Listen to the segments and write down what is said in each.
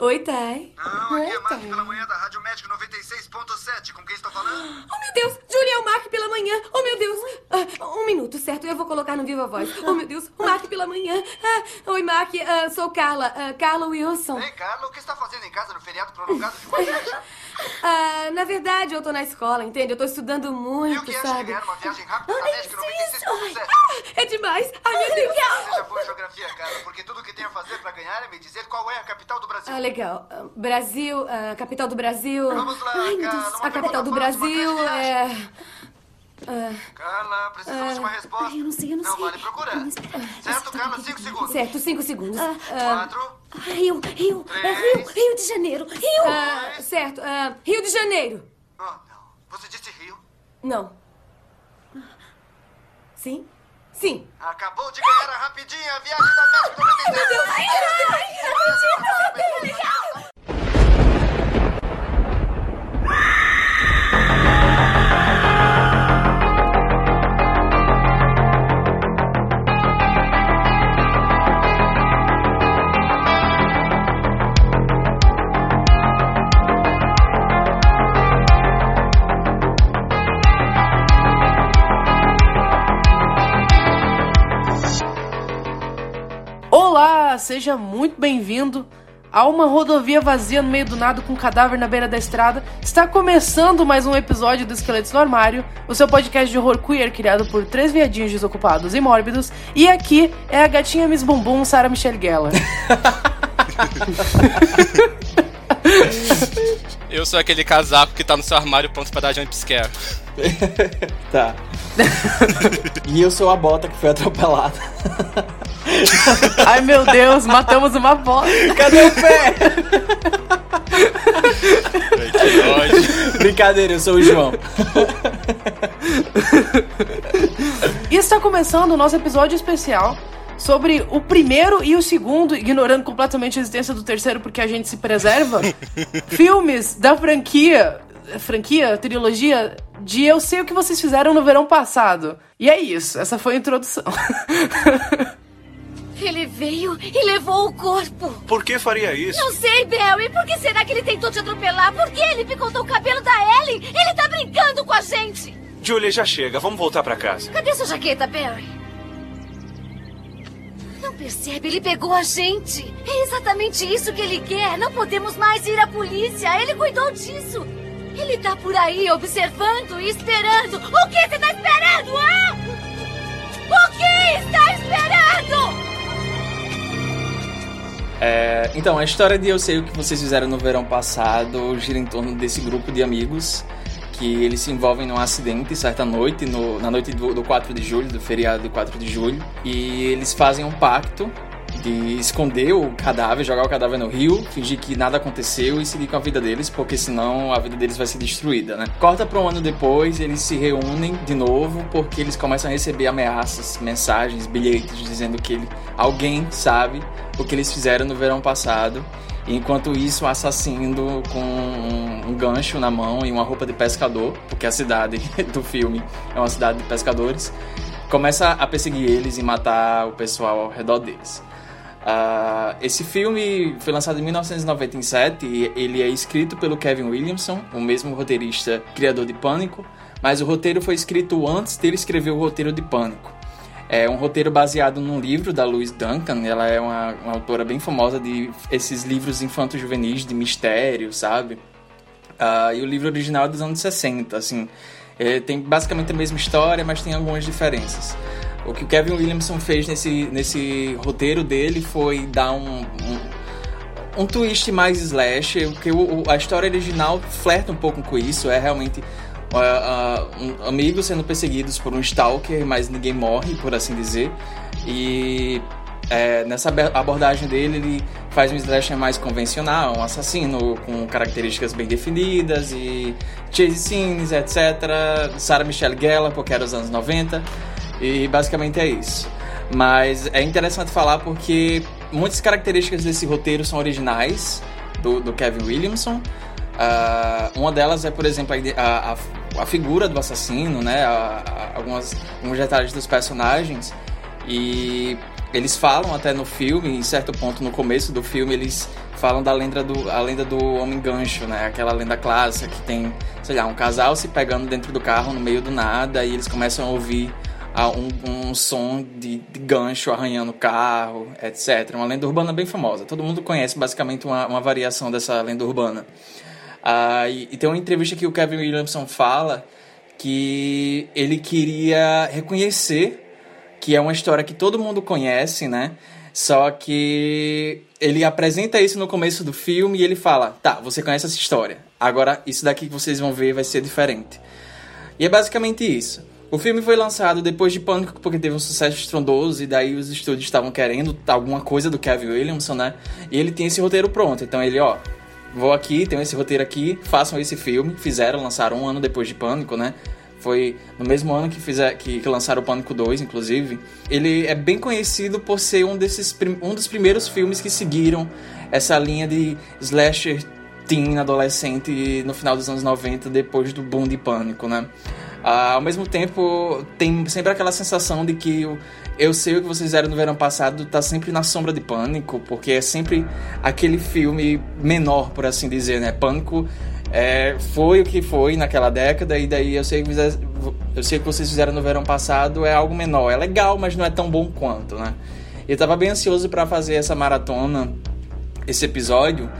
Oi, Thay. Não, aqui é Mark pela manhã da Rádio Médico 96.7. Com quem estou falando? Oh, meu Deus! Julia, é o Mark pela manhã. Oh, meu Deus! Ah, um minuto, certo? Eu vou colocar no Viva Voz. Oh, meu Deus! O Mark pela manhã. Ah, oi, Mark. Ah, sou Carla. Ah, Carla Wilson. Ei, Carla, o que está fazendo em casa no feriado prolongado de uma igreja? Ah, na verdade, eu tô na escola, entende? Eu tô estudando muito, E o que acha de sabe? ganhar uma viagem rápida da Médico 96.7? Ah, é demais! Ai, meu Deus! Seja boa geografia, Carla, porque tudo que tenho a fazer para ganhar é me dizer qual é a capital do Brasil. Ah, legal. Ah, Brasil, a capital do Brasil. Vamos lá, Ai, Carla, Deus. A capital do Brasil é. ah, Carla, precisamos de uma resposta. Ai, eu não sei, eu não sei. vale procurar. Não. Certo, Carla? Cinco segundos. certo, cinco segundos. Ah, Quatro. Ah, Rio, Rio, é Rio, Rio de Janeiro, Rio! ah, certo. ah, Rio de Janeiro. Oh, não. Você disse Rio? Não. Sim? Sim. Acabou de ganhar a rapidinha a viagem da Médico 96.7. Seja muito bem-vindo a uma rodovia vazia no meio do nada com um cadáver na beira da estrada. Está começando mais um episódio do Esqueletos no Armário, o seu podcast de horror queer criado por três viadinhos desocupados e mórbidos. E aqui é a gatinha Miss Bumbum, Sarah Michelle Gellar. Eu sou aquele casaco que tá no seu armário pronto pra dar jumpscare. Tá. e eu sou a bota que foi atropelada. Ai meu Deus, matamos uma bola. Cadê o pé? Ódio. Brincadeira, eu sou o João. E está começando o nosso episódio especial sobre o primeiro e o segundo, ignorando completamente a existência do terceiro porque a gente se preserva, filmes da franquia, franquia, trilogia de Eu Sei O Que Vocês Fizeram no Verão Passado. E é isso, essa foi a introdução. Ele veio e levou o corpo. Por que faria isso? Não sei, Barry, por que será que ele tentou te atropelar? Por que ele picotou o cabelo da Ellie? Ele tá brincando com a gente! Julia, já chega. Vamos voltar pra casa. Cadê sua jaqueta, Barry? Não percebe? Ele pegou a gente. É exatamente isso que ele quer. Não podemos mais ir à polícia. Ele cuidou disso. Ele tá por aí observando e esperando. O que você tá esperando, ah? O que está esperando? É, então, a história de Eu Sei O Que Vocês Fizeram no Verão Passado gira em torno desse grupo de amigos que eles se envolvem num acidente certa noite, no- na noite do, do 4 de julho, do feriado de 4 de julho, e eles fazem um pacto de esconder o cadáver, jogar o cadáver no rio, fingir que nada aconteceu e seguir com a vida deles, porque senão a vida deles vai ser destruída, né? Corta para um ano depois, eles se reúnem de novo porque eles começam a receber ameaças, mensagens, bilhetes dizendo que ele, alguém sabe o que eles fizeram no verão passado. Enquanto isso, o assassino com um, gancho na mão e uma roupa de pescador, porque a cidade do filme é uma cidade de pescadores, começa a perseguir eles e matar o pessoal ao redor deles. Ah, esse filme foi lançado em 1997 e ele é escrito pelo Kevin Williamson, o mesmo roteirista criador de Pânico, mas o roteiro foi escrito antes dele escrever o roteiro de Pânico. É um roteiro baseado num livro da Louise Duncan. Ela é uma, uma autora bem famosa de esses livros infantos juvenis de mistério, sabe? Ah, e o livro original é dos anos 60, assim. É, tem basicamente a mesma história, mas tem algumas diferenças. O que o Kevin Williamson fez nesse, nesse roteiro dele foi dar um, um, um twist mais slash, porque o- a história original flerta um pouco com isso, é realmente uh, uh, amigos sendo perseguidos por um stalker, mas ninguém morre, por assim dizer. E é, nessa abordagem dele, ele faz um slasher mais convencional, um assassino com características bem definidas e chase scenes, etc. Sarah Michelle Gellar, porque era os anos 90. E basicamente é isso. Mas é interessante falar porque muitas características desse roteiro são originais do, do Kevin Williamson. Ah, uma delas é, por exemplo, a a, a, a figura do assassino, né? A- a- algumas, alguns detalhes dos personagens. E Eles falam até no filme, em certo ponto no começo do filme, eles falam da lenda do, a lenda do homem gancho, né? Aquela lenda clássica que tem, sei lá, um casal se pegando dentro do carro no meio do nada e eles começam a ouvir ah, um, um som de, de gancho arranhando o carro, etc. Uma lenda urbana bem famosa. Todo mundo conhece basicamente uma, uma variação dessa lenda urbana. Ah, e, e tem uma entrevista que o Kevin Williamson fala que ele queria reconhecer que é uma história que todo mundo conhece, né? Só que ele apresenta isso no começo do filme e ele fala: tá, você conhece essa história, agora isso daqui que vocês vão ver vai ser diferente. E é basicamente isso. O filme foi lançado depois de Pânico porque teve um sucesso estrondoso e daí os estúdios estavam querendo alguma coisa do Kevin Williamson, né? E ele tinha esse roteiro pronto. Então ele, ó, vou aqui, tenho esse roteiro aqui, façam esse filme. Fizeram, lançaram um ano depois de Pânico, né? Foi no mesmo ano que, fizer, que, que lançaram o Pânico 2, inclusive. Ele é bem conhecido por ser um, desses, um dos primeiros filmes que seguiram essa linha de slasher teen adolescente no final dos anos 90, depois do boom de Pânico, né? Ah, ao mesmo tempo, tem sempre aquela sensação de que eu, eu sei o que vocês fizeram no verão passado tá sempre na sombra de Pânico, porque é sempre aquele filme menor, por assim dizer, né? Pânico é, foi o que foi naquela década, e daí eu sei, que eu sei que vocês fizeram no verão passado é algo menor. É legal, mas não é tão bom quanto, né? Eu tava bem ansioso para fazer essa maratona, esse episódio,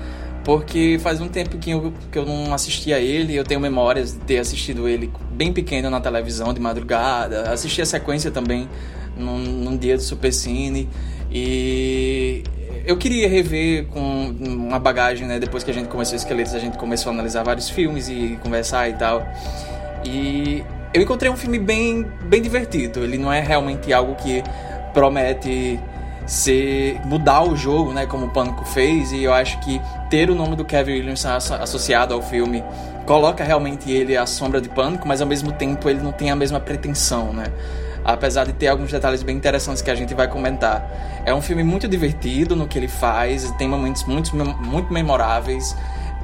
porque faz um tempo que eu, que eu não assistia ele, eu tenho memórias de ter assistido ele bem pequeno na televisão, de madrugada, assisti a sequência também num, num dia do Supercine, e eu queria rever com uma bagagem, né, depois que a gente começou Esqueletos, a gente começou a analisar vários filmes e conversar e tal, e eu encontrei um filme bem, bem divertido, ele não é realmente algo que promete ser mudar o jogo, né, como o Pânico fez, e eu acho que ter o nome do Kevin Williams associado ao filme coloca realmente ele à sombra de Pânico, mas ao mesmo tempo ele não tem a mesma pretensão, né? Apesar de ter alguns detalhes bem interessantes que a gente vai comentar. É um filme muito divertido no que ele faz, tem momentos muito, muito memoráveis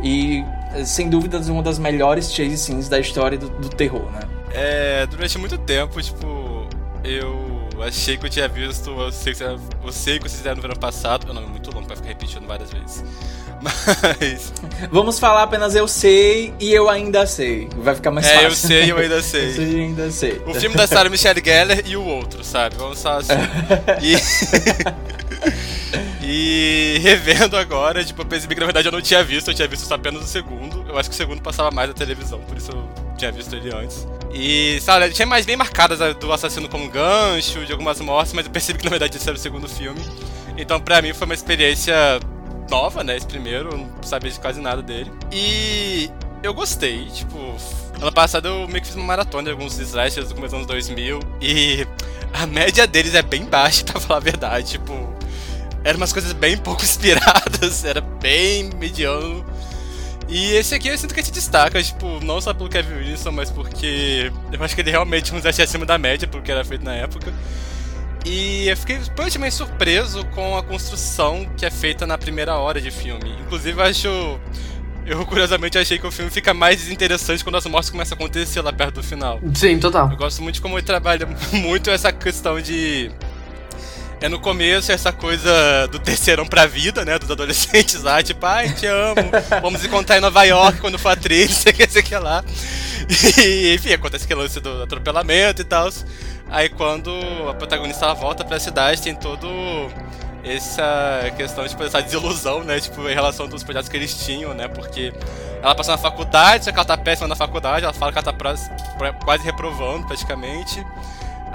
e, sem dúvidas, uma das melhores chase scenes da história do, do terror, né? É, durante muito tempo, tipo, eu achei que eu tinha visto Eu Sei que, vocês fizeram no verão passado. Não, é muito longo pra ficar repetindo várias vezes. Mas. Vamos falar apenas eu sei e eu ainda sei. Vai ficar mais é, fácil. É, eu sei e eu ainda sei. eu sei e ainda sei. O filme da Sarah Michelle Gellar e o outro, sabe? Vamos falar assim. e. e revendo agora, tipo, eu percebi que na verdade eu não tinha visto, eu tinha visto só apenas o segundo. Eu acho que o segundo passava mais na televisão, por isso eu tinha visto ele antes. E, sabe, tinha mais bem marcadas do assassino como gancho, de algumas mortes, mas eu percebi que na verdade esse era o segundo filme. Então, pra mim, foi uma experiência nova, né? Esse primeiro, eu não sabia de quase nada dele. E eu gostei, tipo. Ano passado eu meio que fiz uma maratona de alguns slashers do começo dos anos 2000 e a média deles é bem baixa, pra falar a verdade. Tipo, eram umas coisas bem pouco inspiradas, era bem mediano. E esse aqui eu sinto que se destaca, tipo, não só pelo Kevin Wilson, mas porque eu acho que ele realmente é um slash acima da média, porque era feito na época. E eu fiquei positivamente surpreso com a construção que é feita na primeira hora de filme. Inclusive, eu acho. Eu curiosamente achei que o filme fica mais interessante quando as mortes começam a acontecer lá perto do final. Sim, total. Eu gosto muito de como ele trabalha muito essa questão de é no começo essa coisa do terceirão pra vida, né? Dos adolescentes lá, tipo, ai, te amo, vamos encontrar em Nova York quando for atriz, sei que, sei que lá. E, enfim, acontece aquele lance do atropelamento e tal. Aí quando a protagonista volta pra cidade, tem todo essa questão, tipo, essa desilusão, né? Tipo, em relação dos projetos que eles tinham, né? Porque ela passou na faculdade, só que ela tá péssima na faculdade, ela fala que ela tá quase reprovando praticamente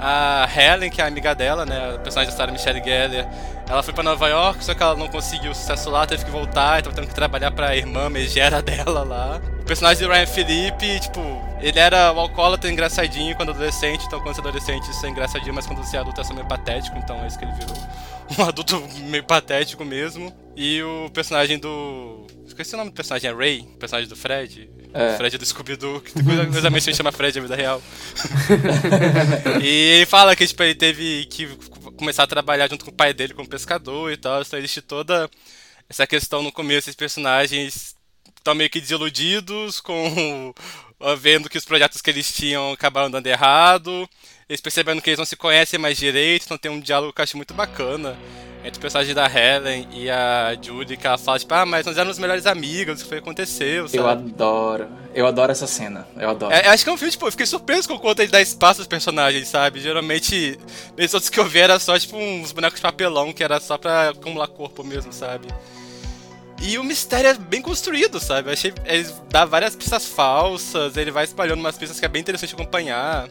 a Helen, que é a amiga dela, né, a personagem da Sarah Michelle Gellar, ela foi para Nova York, só que ela não conseguiu sucesso lá, teve que voltar, então tendo que trabalhar para a irmã megera dela lá. O personagem do Ryan Philippe, tipo, ele era o alcoólatra engraçadinho quando adolescente, então quando você é adolescente isso é engraçadinho, mas quando você é adulto é só meio patético, então é isso que ele virou. Um adulto meio patético mesmo. E o personagem do. Esqueci o nome do personagem, é Ray, o personagem do Fred. É. Fred do Scooby-Doo, que curiosamente se chama Fred na vida real. e ele fala que tipo, ele teve que começar a trabalhar junto com o pai dele como pescador e tal. Então existe toda essa questão no começo, esses personagens estão meio que desiludidos com vendo que os projetos que eles tinham acabaram dando errado. eles percebendo que eles não se conhecem mais direito, então tem um diálogo que eu acho muito bacana entre o personagem da Helen e a Julie, que ela fala, tipo, ah, mas nós éramos melhores amigos, o que foi que aconteceu, sabe? Eu adoro. Eu adoro essa cena. Eu adoro. É, eu acho que é um filme, tipo, eu fiquei surpreso com o quanto ele dá espaço aos personagens, sabe? Geralmente, nesses outros que eu vi era só, tipo, uns bonecos de papelão, que era só pra acumular corpo mesmo, sabe? E o mistério é bem construído, sabe? Eu achei. Ele dá várias pistas falsas, ele vai espalhando umas pistas que é bem interessante acompanhar.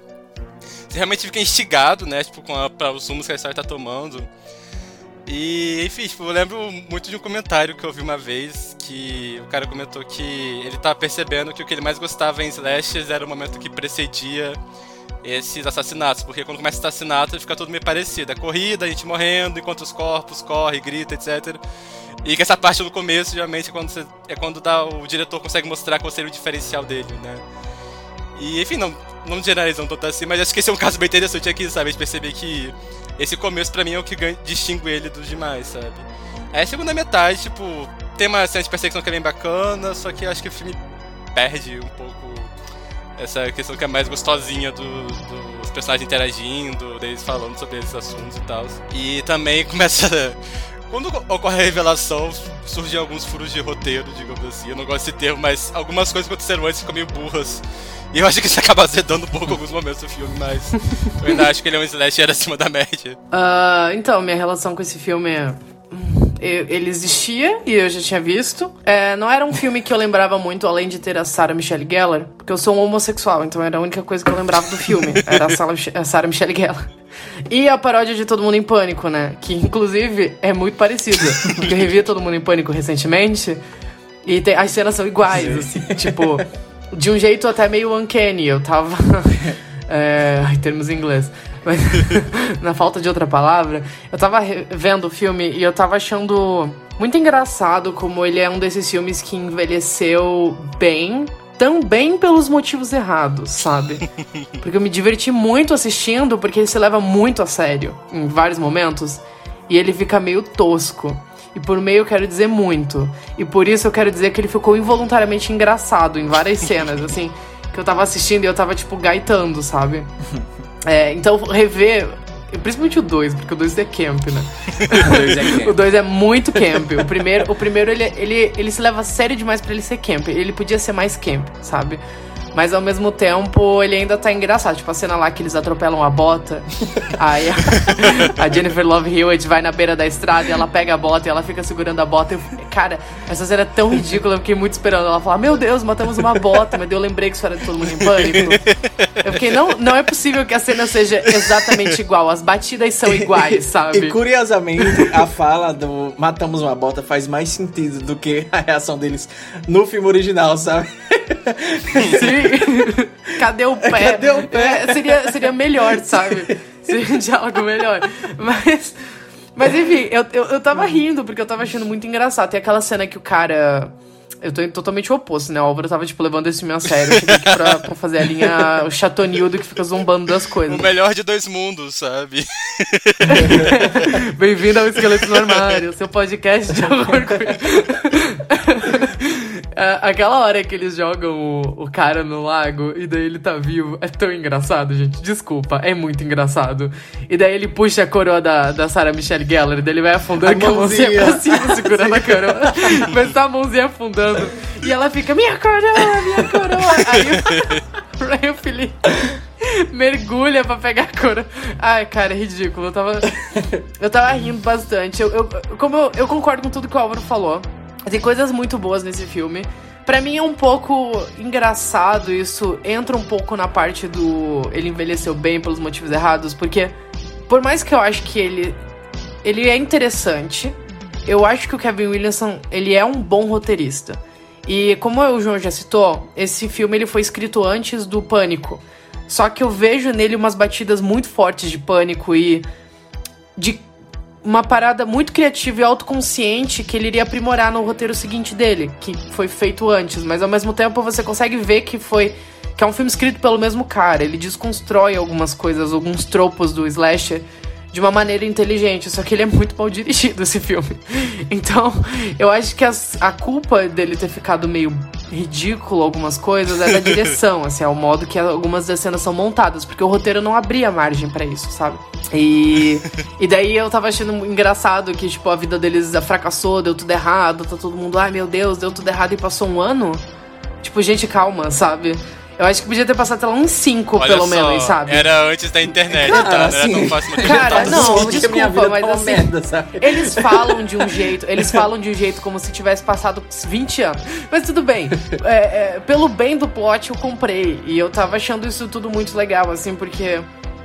Você realmente fica instigado, né? Tipo, com a, pra os rumos que a história tá tomando. E, enfim, tipo, eu lembro muito de um comentário que eu vi uma vez que o cara comentou que ele tava percebendo que o que ele mais gostava em slashes era o momento que precedia esses assassinatos, porque quando começa o assassinato fica tudo meio parecido. É corrida, a gente morrendo, enquanto os corpos corre, grita, etc. E que essa parte do começo, geralmente, é quando, você, é quando dá, o diretor consegue mostrar qual seria o diferencial dele, né? E, enfim, não, não generalizando tanto assim, mas acho que esse é um caso bem interessante aqui, sabe? De perceber que esse começo pra mim é o que distingue ele dos demais, sabe? Aí a segunda metade, tipo, tem uma cena de perseguição que é bem bacana, só que acho que o filme perde um pouco essa questão que é mais gostosinha do, dos personagens interagindo, deles falando sobre esses assuntos e tal. E também começa. Quando ocorre a revelação, surgem alguns furos de roteiro, digamos assim. Eu não gosto desse termo, mas algumas coisas que aconteceram antes ficam meio burras. E eu acho que isso acaba azedando um pouco alguns momentos do filme, mas eu ainda acho que ele é um slasher acima da média. Uh, então, minha relação com esse filme é. Ele existia e eu já tinha visto. É, não era um filme que eu lembrava muito, além de ter a Sarah Michelle Gellar, porque eu sou um homossexual, então era a única coisa que eu lembrava do filme. Era a Sarah Michelle Gellar. E a paródia de Todo Mundo em Pânico, né? Que inclusive é muito parecida. Porque eu revi Todo Mundo em Pânico recentemente e tem, as cenas são iguais, assim, tipo, de um jeito até meio uncanny. Eu tava. é, em termos em inglês. Mas, na falta de outra palavra, eu tava vendo o filme e eu tava achando muito engraçado como ele é um desses filmes que envelheceu bem, também pelos motivos errados, sabe? Porque eu me diverti muito assistindo, porque ele se leva muito a sério em vários momentos e ele fica meio tosco. E por meio eu quero dizer muito. E por isso eu quero dizer que ele ficou involuntariamente engraçado em várias cenas, assim, que eu tava assistindo e eu tava, tipo, gaitando, sabe? É, então, rever. Principalmente o 2, porque o 2 é camp, né? o 2 é, é muito camp. O primeiro, o primeiro ele, ele, ele se leva a sério demais para ele ser camp. Ele podia ser mais camp, sabe? Mas ao mesmo tempo, ele ainda tá engraçado. Tipo, a cena lá que eles atropelam a bota. aí a, a, Jennifer Love Hewitt vai na beira da estrada e ela pega a bota e ela fica segurando a bota. Eu, cara, essa cena é tão ridícula, eu fiquei muito esperando. Ela falar, meu Deus, matamos uma bota. Mas eu lembrei que isso era de todo mundo em pânico. Eu fiquei, não, não é possível que a cena seja exatamente igual. As batidas são iguais, sabe? E curiosamente, a fala do matamos uma bota faz mais sentido do que a reação deles no filme original, sabe? Sim. Cadê o pé? Cadê o pé? É, seria, seria melhor, sabe? Seria um diálogo melhor. Mas. Mas enfim, eu, eu, eu tava rindo, porque eu tava achando muito engraçado. Tem aquela cena que o cara. Eu tô totalmente oposto, né? O Álvaro tava, tipo, levando esse filme a sério. Eu cheguei aqui pra, pra fazer a linha o chatonildo que fica zombando das coisas. O melhor de dois mundos, sabe? Bem-vindo ao Esqueleto no Armário, seu podcast de horror. É, aquela hora que eles jogam o, o, cara no lago e daí ele tá vivo é tão engraçado, gente. Desculpa, é muito engraçado. E daí ele puxa a coroa da, da Sarah Michelle Gellar, daí ele vai afundando a com a mãozinha pra cima, segurando a coroa. Mas tá a mãozinha afundando. E ela fica, minha coroa, minha coroa. Aí, aí o Felipe mergulha pra pegar a coroa. Ai, cara, é ridículo. Eu tava, eu tava rindo bastante. Eu, eu como eu, eu concordo com tudo que o Álvaro falou. Tem coisas muito boas nesse filme. Para mim é um pouco engraçado isso, entra um pouco na parte do ele envelheceu bem pelos motivos errados, porque por mais que eu acho que ele ele é interessante, eu acho que o Kevin Williamson, ele é um bom roteirista. E como o João já citou, esse filme ele foi escrito antes do Pânico. Só que eu vejo nele umas batidas muito fortes de Pânico e de uma parada muito criativa e autoconsciente que ele iria aprimorar no roteiro seguinte dele, que foi feito antes, mas ao mesmo tempo você consegue ver que foi que é um filme escrito pelo mesmo cara, ele desconstrói algumas coisas, alguns tropos do slasher de uma maneira inteligente, só que ele é muito mal dirigido esse filme. Então, eu acho que as, a culpa dele ter ficado meio ridículo algumas coisas é da direção, assim, é o modo que algumas das cenas são montadas, porque o roteiro não abria margem para isso, sabe? E, e daí eu tava achando engraçado que, tipo, a vida deles fracassou, deu tudo errado, tá todo mundo, ai meu Deus, deu tudo errado e passou um ano. Tipo, gente, calma, sabe? Eu acho que podia ter passado até uns 5, pelo só, menos, sabe? Era antes da internet, Cara, tá? Não assim, era tão fácil Cara, não, desculpa, vida mas tá assim, merda, sabe? Eles falam de um jeito, eles falam de um jeito como se tivesse passado 20 anos. Mas tudo bem. É, é, pelo bem do plot, eu comprei. E eu tava achando isso tudo muito legal, assim, porque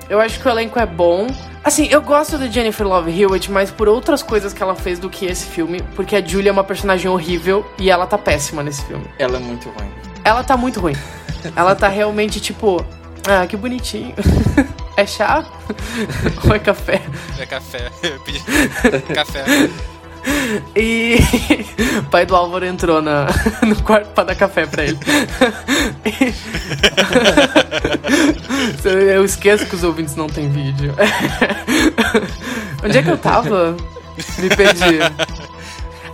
eu acho que o elenco é bom. Assim, eu gosto da Jennifer Love Hewitt, mas por outras coisas que ela fez do que esse filme. Porque a Julia é uma personagem horrível e ela tá péssima nesse filme. Ela é muito ruim. Ela tá muito ruim. Ela tá realmente tipo. Ah, que bonitinho. É chá? Ou é café? É café. Eu pedi café. E o pai do Álvaro entrou na, no quarto pra dar café pra ele. Eu esqueço que os ouvintes não têm vídeo. Onde é que eu tava? Me perdi.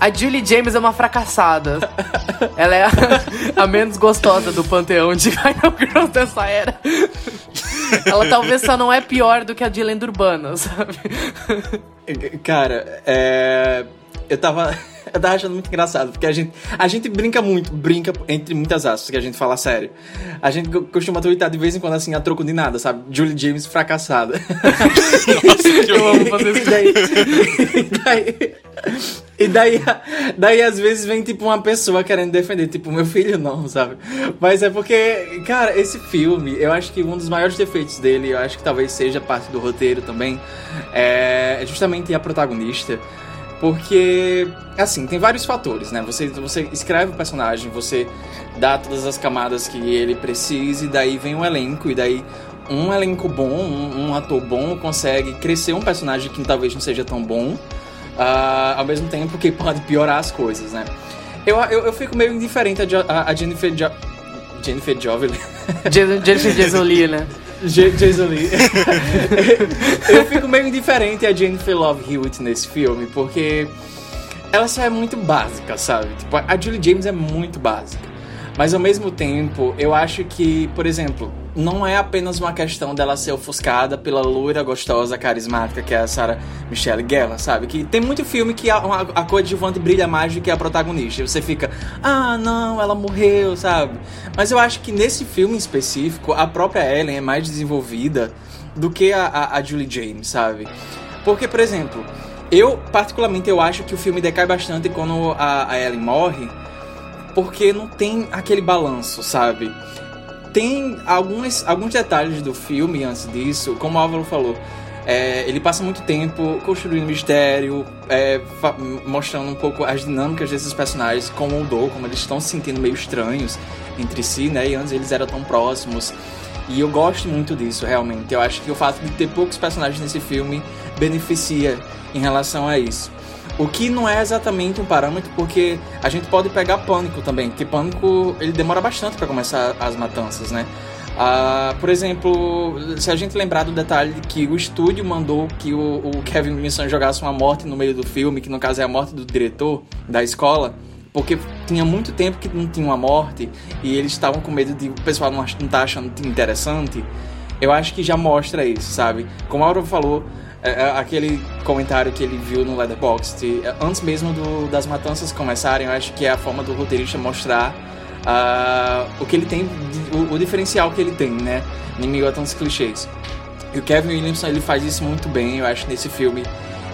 A Julie James é uma fracassada. Ela é a, a menos gostosa do panteão de Final Girls dessa era. Ela talvez só não é pior do que a de lenda urbana, sabe? Cara, é. Eu tava. Eu tava achando muito engraçado, porque a gente, a gente brinca muito, brinca entre muitas aspas, que a gente fala sério. A gente co- costuma twittar de vez em quando assim, a troco de nada, sabe? Julie James fracassada. Eu amo fazer E isso. daí, e daí, e daí, daí às vezes vem tipo uma pessoa querendo defender, tipo, meu filho não, sabe? Mas é porque, cara, esse filme, eu acho que um dos maiores defeitos dele, eu acho que talvez seja parte do roteiro também, é justamente a protagonista. Porque, assim, tem vários fatores, né? Você, você escreve o personagem, você dá todas as camadas que ele precisa, e daí vem um elenco, e daí um elenco bom, um, um ator bom consegue crescer um personagem que talvez não seja tão bom, ah, ao mesmo tempo que pode piorar as coisas, né? Eu, eu, eu fico meio indiferente a, Jo- a, Jennifer jo Jennifer Jovelin. Jennifer Jason Lee, né? J- Jason Lee. eu fico meio indiferente a Jennifer Love Hewitt nesse filme, porque ela só é muito básica, sabe? Tipo, a Julie James é muito básica. Mas ao mesmo tempo, eu acho que, por exemplo, não é apenas uma questão dela ser ofuscada pela loira gostosa, carismática, que é a Sarah Michelle Gellar, sabe? Que tem muito filme que a, uma- a coadjuvante brilha mais do que a protagonista. E você fica, ah, não, ela morreu, sabe? Mas eu acho que nesse filme em específico, a própria Ellen é mais desenvolvida do que a, a, a Julie James, sabe? Porque, por exemplo, eu, particularmente, eu acho que o filme decai bastante quando a, a Ellen morre, porque não tem aquele balanço, sabe? Tem alguns, alguns detalhes do filme antes disso, como o Álvaro falou. é, ele passa muito tempo construindo mistério, é, mostrando um pouco as dinâmicas desses personagens, como mudou, como eles estão se sentindo meio estranhos entre si, né? E antes eles eram tão próximos. E eu gosto muito disso, realmente. Eu acho que o fato de ter poucos personagens nesse filme beneficia em relação a isso. O que não é exatamente um parâmetro, porque a gente pode pegar Pânico também, porque Pânico ele demora bastante para começar as matanças, né? Ah, por exemplo, se a gente lembrar do detalhe de que o estúdio mandou que o, o Kevin Williamson jogasse uma morte no meio do filme, que no caso é a morte do diretor da escola, porque tinha muito tempo que não tinha uma morte e eles estavam com medo de o pessoal não, não tá achando interessante, eu acho que já mostra isso, sabe? Como a Aura falou, é, é, aquele comentário que ele viu no Letterboxd, é, antes mesmo do- das matanças começarem, eu acho que é a forma do roteirista mostrar ah, o que ele tem, o, o diferencial que ele tem, né? Em a tantos clichês. E o Kevin Williamson ele faz isso muito bem, eu acho, nesse filme.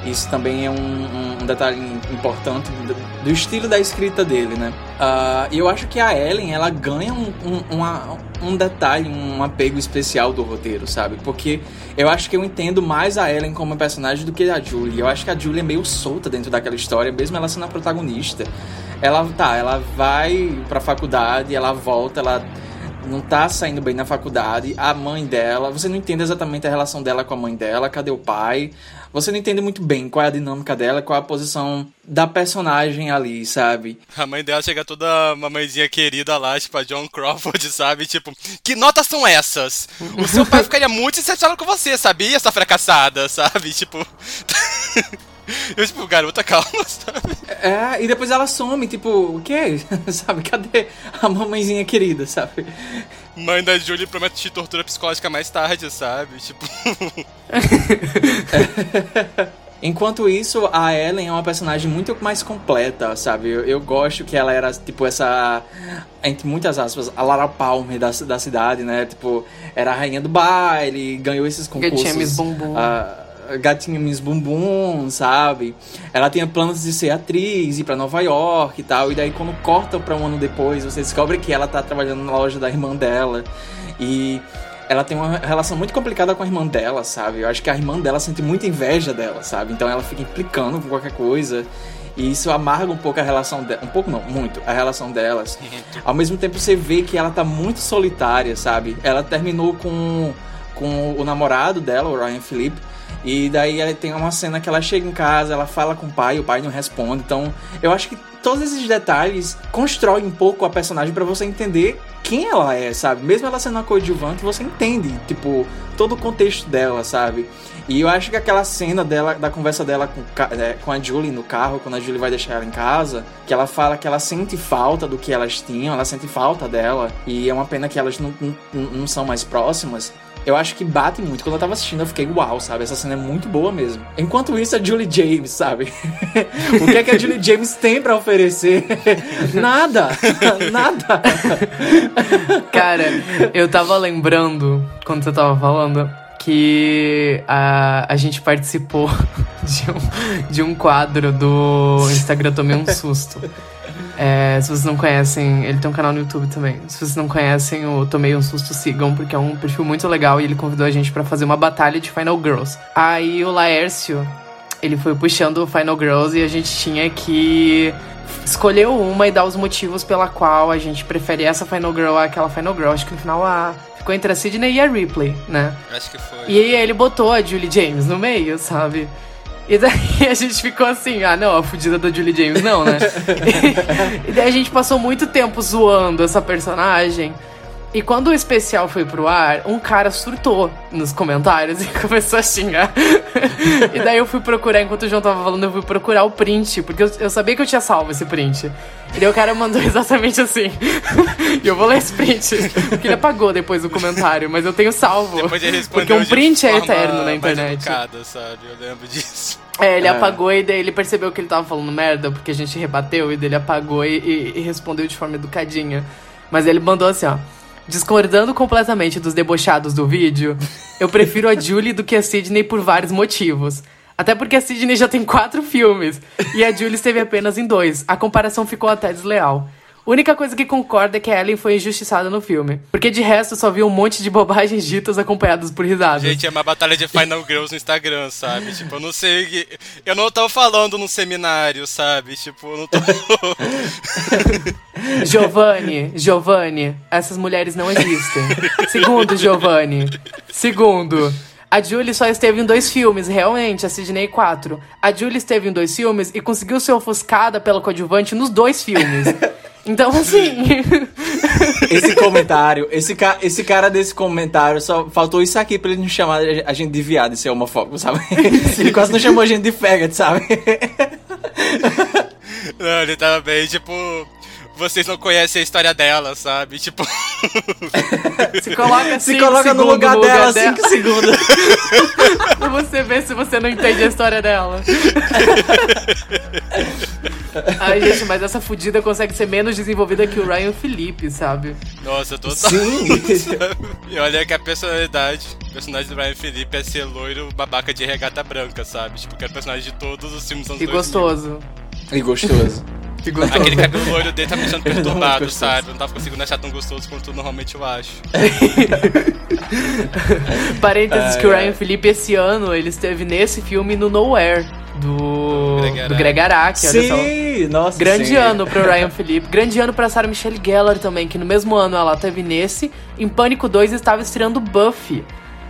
Isso também é um, um- detalhe importante do, do estilo da escrita dele, né? Ah, E eu acho que a Ellen, ela ganha um, um, uma- um detalhe, um apego especial do roteiro, sabe? Porque eu acho que eu entendo mais a Ellen como personagem do que a Julie. Eu acho que a Julie é meio solta dentro daquela história, mesmo ela sendo a protagonista. Ela, tá, ela vai pra faculdade, ela volta, ela não tá saindo bem na faculdade, a mãe dela, você não entende exatamente a relação dela com a mãe dela, cadê o pai? Você não entende muito bem qual é a dinâmica dela, qual é a posição da personagem ali, sabe? A mãe dela chega toda mamãezinha querida lá, tipo a John Crawford, sabe? Tipo, que notas são essas? O seu pai ficaria muito decepcionado com você, sabia, essa fracassada, sabe? Tipo. Eu, tipo, garota, calma, sabe? É, e depois ela some, tipo, o quê? sabe? Cadê a mamãezinha querida, sabe? Mãe da Julie promete te tortura psicológica mais tarde, sabe? Tipo. Enquanto isso, a Ellen é uma personagem muito mais completa, sabe? Eu, eu gosto que ela era, tipo, essa. Entre muitas aspas, a Lara Palmer da, da cidade, né? Tipo, era a rainha do baile, ganhou esses concursos. Miss Bumbum. ah, gatinha Miss Bumbum, sabe? Ela tinha planos de ser atriz, ir pra Nova York e tal. E daí, quando corta pra um ano depois, você descobre que ela tá trabalhando na loja da irmã dela. E ela tem uma relação muito complicada com a irmã dela, sabe? Eu acho que a irmã dela sente muita inveja dela, sabe? Então ela fica implicando com qualquer coisa. E isso amarga um pouco a relação dela. Um pouco não, muito, a relação delas. Ao mesmo tempo você vê que ela tá muito solitária, sabe? Ela terminou com, com o namorado dela, o Ryan Philippe. E daí ela tem uma cena que ela chega em casa, ela fala com o pai, o pai não responde. Então, eu acho que todos esses detalhes constroem um pouco a personagem para você entender quem ela é, sabe? Mesmo ela sendo uma coadjuvante, você entende, tipo, todo o contexto dela, sabe? E eu acho que aquela cena dela, da conversa dela com, é, com a Julie no carro, quando a Julie vai deixar ela em casa, que ela fala que ela sente falta do que elas tinham, ela sente falta dela, e é uma pena que elas não, não, não são mais próximas. Eu acho que bate muito. Quando eu tava assistindo, eu fiquei uau, sabe? Essa cena é muito boa mesmo. Enquanto isso, a Julie James, sabe? o que é que a Julie James tem pra oferecer? Nada! Nada! Cara, eu tava lembrando, quando você tava falando, que a, a gente participou de um, de um quadro do Instagram Tomei um Susto. É, se vocês não conhecem, ele tem um canal no YouTube também. Se vocês não conhecem o Tomei um Susto, sigam, porque é um perfil muito legal e ele convidou a gente pra fazer uma batalha de Final Girls. Aí o Laércio, ele foi puxando o Final Girls e a gente tinha que escolher uma e dar os motivos pela qual a gente prefere essa Final Girl àquela Final Girl. Acho que no final a ficou entre a Sidney e a Ripley, né? Acho que foi. E aí ele botou a Julie James no meio, sabe? E daí a gente ficou assim, ah não, a fudida da Julie James não, né? e daí a gente passou muito tempo zoando essa personagem. E quando o especial foi pro ar, um cara surtou nos comentários e começou a xingar. e daí eu fui procurar, enquanto o João tava falando, eu fui procurar o print, porque eu, eu sabia que eu tinha salvo esse print. E daí o cara mandou exatamente assim. e eu vou ler esse print. Porque ele apagou depois o comentário, mas eu tenho salvo. Depois ele respondeu porque um de print é eterno na mais internet. educada, sabe? Eu lembro disso. É, ele É. apagou e daí ele percebeu que ele tava falando merda, porque a gente rebateu, e daí ele apagou e, e- e respondeu de forma educadinha. Mas ele mandou assim, ó. Discordando completamente dos debochados do vídeo, eu prefiro a Julie do que a Sidney por vários motivos. Até porque a Sidney já tem quatro filmes e a Julie esteve apenas em dois. A comparação ficou até desleal. Única coisa que concorda é que a Ellen foi injustiçada no filme. Porque de resto só vi um monte de bobagens ditas acompanhadas por risadas. Gente, é uma batalha de Final Girls no Instagram, sabe? Tipo, eu não sei. o que- Eu não tô falando num seminário, sabe? Tipo, eu não tô. Giovanni, Giovanni, essas mulheres não existem. Segundo, Giovanni. Segundo, a Julie só esteve em dois filmes, realmente, a Sidney quatro. A Julie esteve em dois filmes e conseguiu ser ofuscada pela coadjuvante nos dois filmes. Então, assim. Esse comentário, esse, ca esse cara desse comentário, só faltou isso aqui pra ele não chamar a gente de viado e ser homofóbico, sabe? Ele quase não chamou a gente de faggot, sabe? Não, ele tava bem, tipo. Vocês não conhecem a história dela, sabe? Tipo. se coloca, Se cinco coloca no segundos lugar dela 5 segundos. pra você ver se você não entende a história dela. Ai, gente, mas essa fudida consegue ser menos desenvolvida que o Ryan Felipe, sabe? Nossa, total. Sim. E olha que a personalidade, o personagem do Ryan Felipe é ser loiro babaca de regata branca, sabe? Tipo, que era o personagem de todos os filmes anos E 2000. gostoso. E gostoso. E gostoso. Aquele cabelo loiro dele tá me deixando perturbado, gostoso. sabe? Eu não tava conseguindo achar tão gostoso quanto normalmente eu acho. Parênteses que o. Ryan Felipe esse ano, ele esteve nesse filme no Nowhere, do, Greg Araki. do Greg Araki, olha só. Sim, nossa. Grande sim. ano pro Ryan Felipe. Grande ano pra Sarah Michelle Gellar também, que no mesmo ano ela teve nesse. Em Pânico 2 estava estreando Buffy.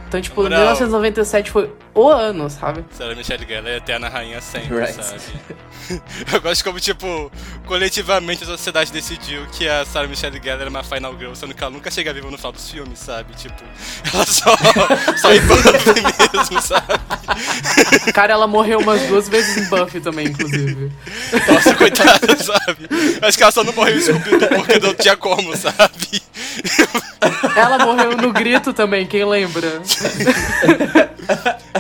Então, tipo, Moral. 1997 foi o ano, sabe? Sarah Michelle Gellar é eterna rainha sempre, Right. sabe? Eu gosto como, tipo, coletivamente a sociedade decidiu que a Sarah Michelle Gellar era uma Final Girl, sendo que ela nunca chega viva no final dos filmes, sabe? Tipo, ela só, só em Buffy mesmo, sabe? Cara, ela morreu umas duas vezes em Buffy também, inclusive. Nossa, coitada, sabe? Acho que ela só não morreu em Scooby-Doo porque não tinha como, sabe? Ela morreu no grito também, quem lembra?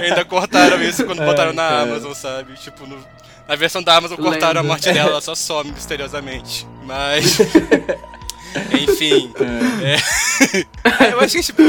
Ainda cortaram isso quando botaram na cara. Amazon, sabe? Tipo, no- na versão da Amazon cortaram a morte dela, ela só some misteriosamente. Mas. Enfim. é. Eu acho que, tipo,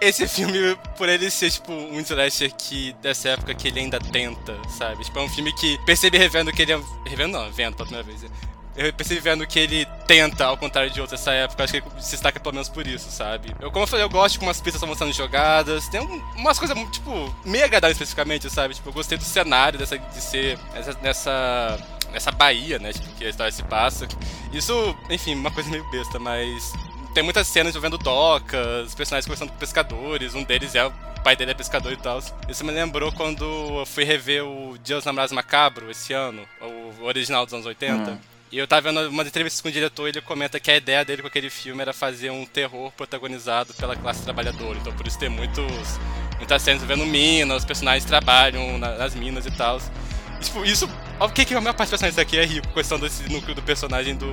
esse filme, por ele ser, tipo, um slasher que, dessa época, que ele ainda tenta, sabe? Tipo, é um filme que percebi revendo que ele é. Revendo não, vendo pela primeira vez. Eu percebi vendo que ele tenta, ao contrário de outros dessa época, acho que ele se destaca pelo menos por isso, sabe? Eu, como eu falei, eu gosto de como as pistas sendo jogadas, tem um- umas coisas, tipo, meio agradáveis especificamente, sabe? Tipo, eu gostei do cenário dessa, de ser essa- nessa, nessa Bahia, né? Tipo, que a história se passa. Isso, enfim, uma coisa meio besta, mas tem muitas cenas envolvendo docas, personagens conversando com pescadores, um deles é o pai dele é pescador e tal. Isso me lembrou quando eu fui rever o Dia dos Namorados Macabro esse ano, o original dos anos 80. E eu tava vendo umas entrevistas com o diretor e ele comenta que a ideia dele com aquele filme era fazer um terror protagonizado pela classe trabalhadora. Então por isso tem muitos, muitas cenas envolvendo minas, os personagens trabalham na- nas minas e tal. E, tipo, isso. Ok, que a maior parte dos personagens aqui é rico, questão desse núcleo do personagem do.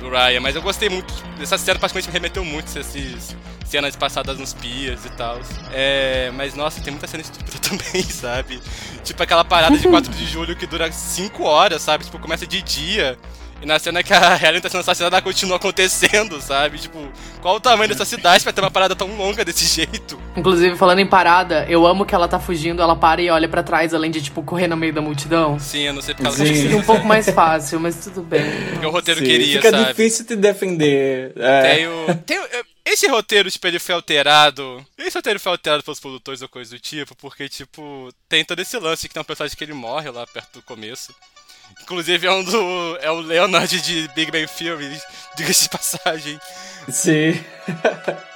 Do Ryan, mas eu gostei muito. Essa cena praticamente me remeteu muito a essas cenas passadas nos pias e tal. É, mas nossa, tem muita cena estúpida também, sabe? Tipo aquela parada de 4 de julho que dura 5 horas, sabe? Tipo, começa de dia. E na cena que a Helen tá sendo assassinada, ela continua acontecendo, sabe? Tipo, qual o tamanho dessa cidade pra ter uma parada tão longa desse jeito? Inclusive, falando em parada, eu amo que ela tá fugindo, ela para e olha pra trás, além de, tipo, correr no meio da multidão. Sim, eu não sei por causa Sim. Seria um pouco mais fácil, mas tudo bem. Porque o roteiro Sim, queria, Fica sabe? difícil te defender. É. Tem o, tem o- esse roteiro, tipo, ele foi alterado. Esse roteiro foi alterado pelos produtores ou coisa do tipo, porque, tipo, tem todo esse lance que tem um personagem que ele morre lá perto do começo. Inclusive é um do. É o Leonard de Big Bang Theory, diga-se de passagem. Sim.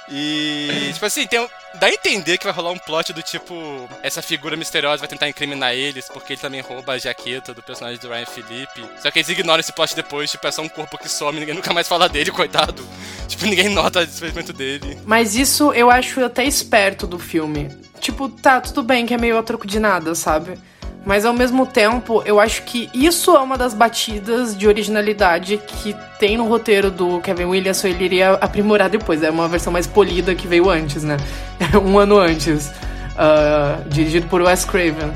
E, tipo assim, tem um, dá a entender que vai rolar um plot do tipo: essa figura misteriosa vai tentar incriminar eles, porque ele também rouba a jaqueta do personagem do Ryan Philippe. Só que eles ignoram esse plot depois, tipo, é só um corpo que some, ninguém nunca mais fala dele, coitado. Tipo, ninguém nota o desprendimento dele. Mas isso eu acho até esperto do filme. Tipo, tá, tudo bem que é meio a troco de nada, sabe? Mas ao mesmo tempo, eu acho que isso é uma das batidas de originalidade que tem no roteiro do Kevin Williamson. Ele iria aprimorar depois. É uma versão mais polida que veio antes, né? um ano antes. Ah, dirigido por Wes Craven.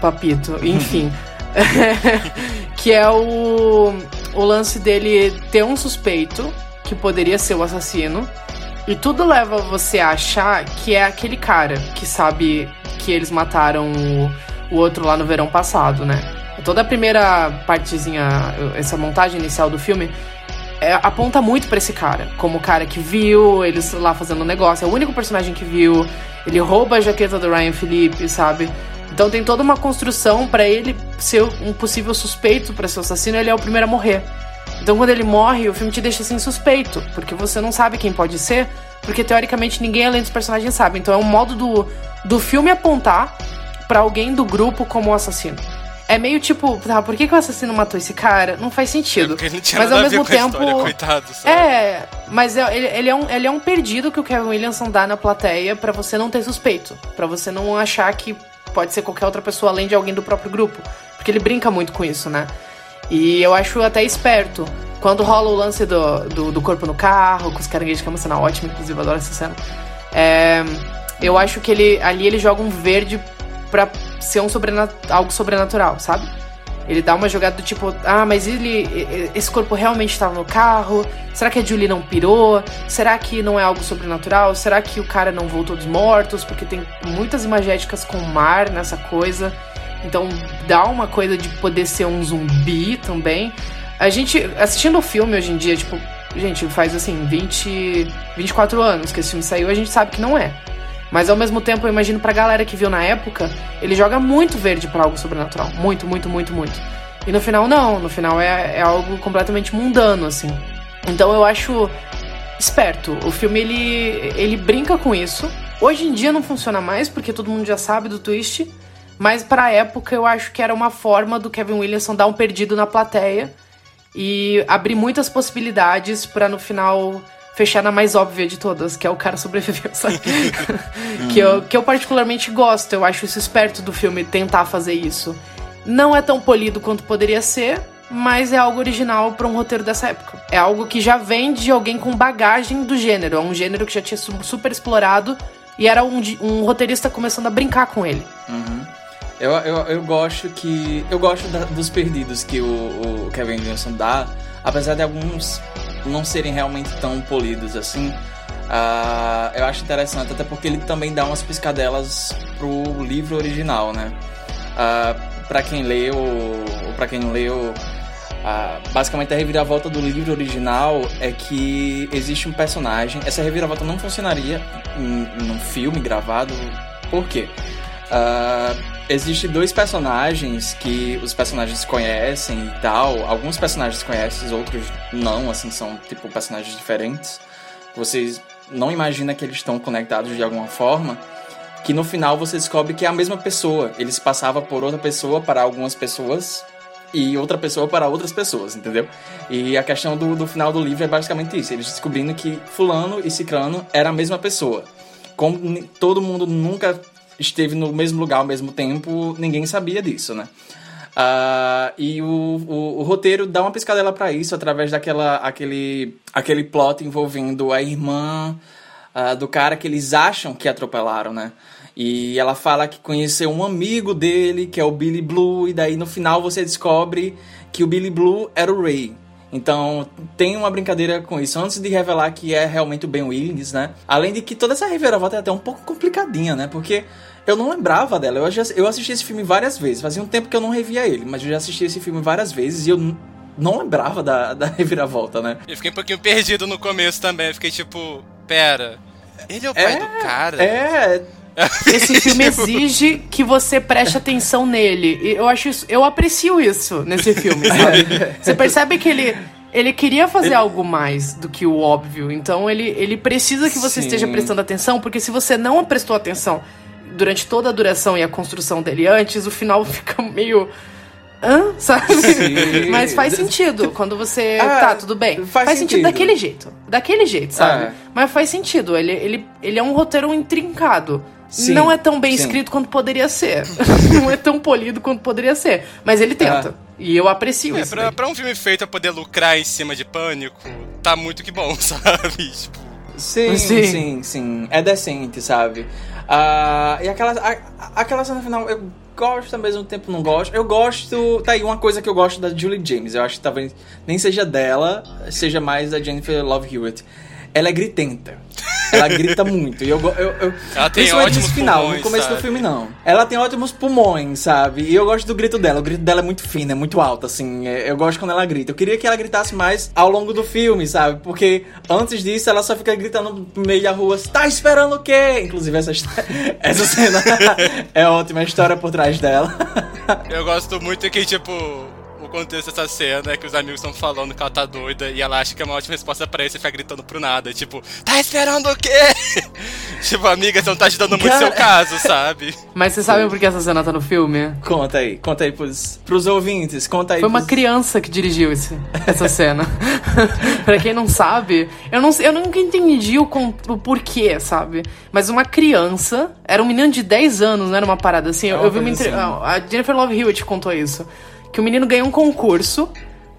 Papito. Enfim. que é o, o lance dele ter um suspeito que poderia ser o assassino. E tudo leva você a achar que é aquele cara que sabe que eles mataram o, o outro lá no verão passado, né? Toda a primeira partezinha, essa montagem inicial do filme, é, aponta muito pra esse cara. Como o cara que viu eles lá fazendo negócio. É o único personagem que viu. Ele rouba a jaqueta do Ryan Phillippe, sabe? Então tem toda uma construção pra ele ser um possível suspeito pra ser o assassino. Ele é o primeiro a morrer. Então quando ele morre, o filme te deixa assim suspeito, porque você não sabe quem pode ser, porque teoricamente ninguém além dos personagens sabe. Então é um modo do, do filme apontar pra alguém do grupo como o assassino. É meio tipo, tá, por que, que o assassino matou esse cara? Não faz sentido. Tinha Mas ao mesmo tempo. história, coitado? É, mas é- ele, ele é um, ele é um perdido que o Kevin Williamson dá na plateia pra você não ter suspeito. pra você não achar que pode ser qualquer outra pessoa além de alguém do próprio grupo. Porque ele brinca muito com isso, né? E eu acho até esperto. Quando rola o lance do, do, do corpo no carro, com os caranguejos, que é uma cena ótima, inclusive, adoro essa cena. É, eu acho que ele ali ele joga um verde pra ser um sobrenat algo sobrenatural, sabe? Ele dá uma jogada do tipo, ah, mas ele. Esse corpo realmente estava no carro? Será que a Julie não pirou? Será que não é algo sobrenatural? Será que o cara não voltou dos mortos? Porque tem muitas imagéticas com o mar nessa coisa. Então dá uma coisa de poder ser um zumbi também. A gente, assistindo o filme hoje em dia, tipo, gente, faz assim, 20, 24 anos que esse filme saiu, a gente sabe que não é. Mas ao mesmo tempo, eu imagino pra galera que viu na época, ele joga muito verde pra algo sobrenatural. Muito, muito, muito, muito. E no final, não. No final é, é algo completamente mundano, assim. Então eu acho esperto. O filme, ele, ele brinca com isso. Hoje em dia não funciona mais, porque todo mundo já sabe do twist. Mas pra época eu acho que era uma forma do Kevin Williamson dar um perdido na plateia e abrir muitas possibilidades pra no final fechar na mais óbvia de todas, que é o cara sobreviveu, sabe? que, eu, que eu particularmente gosto, eu acho isso esperto do filme tentar fazer isso. Não é tão polido quanto poderia ser, mas é algo original pra um roteiro dessa época. É algo que já vem de alguém com bagagem do gênero, é um gênero que já tinha su- super explorado e era um, um roteirista começando a brincar com ele. Eu, eu, eu gosto que. Eu gosto da- dos perdidos que o, o Kevin Williamson dá, apesar de alguns não serem realmente tão polidos assim. ah, eu acho interessante, até porque ele também dá umas piscadelas pro livro original, né? Ah, pra quem leu, ou pra quem não leu, ah, basicamente a reviravolta do livro original é que existe um personagem. Essa reviravolta não funcionaria em, em um filme gravado. Por quê? Ah, Existem dois personagens que os personagens conhecem e tal. Alguns personagens conhecem, outros não, assim, são tipo personagens diferentes. Vocês não imaginam que eles estão conectados de alguma forma. Que no final você descobre que é a mesma pessoa. Ele se passava por outra pessoa para algumas pessoas e outra pessoa para outras pessoas, entendeu? E a questão do, do final do livro é basicamente isso: eles descobrindo que Fulano e Cicrano era a mesma pessoa. Como todo mundo nunca esteve no mesmo lugar ao mesmo tempo, ninguém sabia disso, né? Ah, e o, o, o roteiro dá uma piscadela para isso através daquela aquele, aquele plot envolvendo a irmã ah, do cara que eles acham que atropelaram, né? E ela fala que conheceu um amigo dele, que é o Billy Blue, e daí no final você descobre que o Billy Blue era o Ray. Então tem uma brincadeira com isso, antes de revelar que é realmente o Ben Williams, né? Além de que toda essa reviravolta é até um pouco complicadinha, né? Porque eu não lembrava dela. Eu, já, eu assisti esse filme várias vezes. Fazia um tempo que eu não revia ele, mas eu já assisti esse filme várias vezes e eu não lembrava da, da reviravolta, né? Eu fiquei um pouquinho perdido no começo também. Eu fiquei tipo, pera, ele é o pai do cara? É, Esse filme exige que você preste atenção nele. E eu acho isso, eu aprecio isso nesse filme, sabe? Você percebe que ele ele queria fazer algo mais do que o óbvio. Então ele, ele precisa que você Sim. esteja prestando atenção, porque se você não prestou atenção durante toda a duração e a construção dele antes, o final fica meio Hã? Sabe? Sim. Mas faz sentido quando você. Ah, tá, tudo bem. faz sentido. sentido. daquele jeito. Daquele jeito, sabe? É. Mas faz sentido. Ele, ele, ele é um roteiro intrincado. Sim, Não é tão bem sim. escrito quanto poderia ser. Não é tão polido quanto poderia ser. Mas ele tenta. E eu aprecio É, isso. pra, pra um filme feito a poder lucrar em cima de pânico, tá muito que bom, sabe? Tipo, Sim, Sim. sim, sim, É decente, sabe? Ah, e aquela, a- aquela cena final, eu gosto ao mesmo tempo não gosto. Eu gosto. Tá aí uma coisa que eu gosto da Julie James. Eu acho que talvez nem seja dela, seja mais da Jennifer Love Hewitt. Ela é gritenta. Ela grita muito. E eu, eu, eu, Ela tem principalmente final, pulmões, no começo do sabe? filme não. Ela tem ótimos pulmões, sabe? E eu gosto do grito dela. O grito dela é muito fino, é muito alto, assim. É- Eu gosto quando ela grita. Eu queria que ela gritasse mais ao longo do filme, sabe? Porque antes disso ela só fica gritando no meio da rua. Tá esperando o quê? Inclusive essa, essa cena é ótima, a história por trás dela. eu gosto muito que, tipo, o contexto dessa cena é que os amigos estão falando que ela tá doida e ela acha que é uma ótima resposta pra isso e fica gritando pro nada. Tipo, tá esperando o quê? tipo, amiga, você não tá ajudando muito Cara- seu caso, sabe? Mas você sabe por que essa cena tá no filme? conta aí, conta aí pros, pros ouvintes, conta aí Foi uma pros- criança que dirigiu esse, essa cena. pra quem não sabe, eu, não, eu nunca entendi o, o porquê, sabe? Mas uma criança, era um menino de 10 anos, não era uma parada assim. Eu, É uma eu vi uma coisa entre... assim. A Jennifer Love Hewitt contou isso. Que o menino ganhou um concurso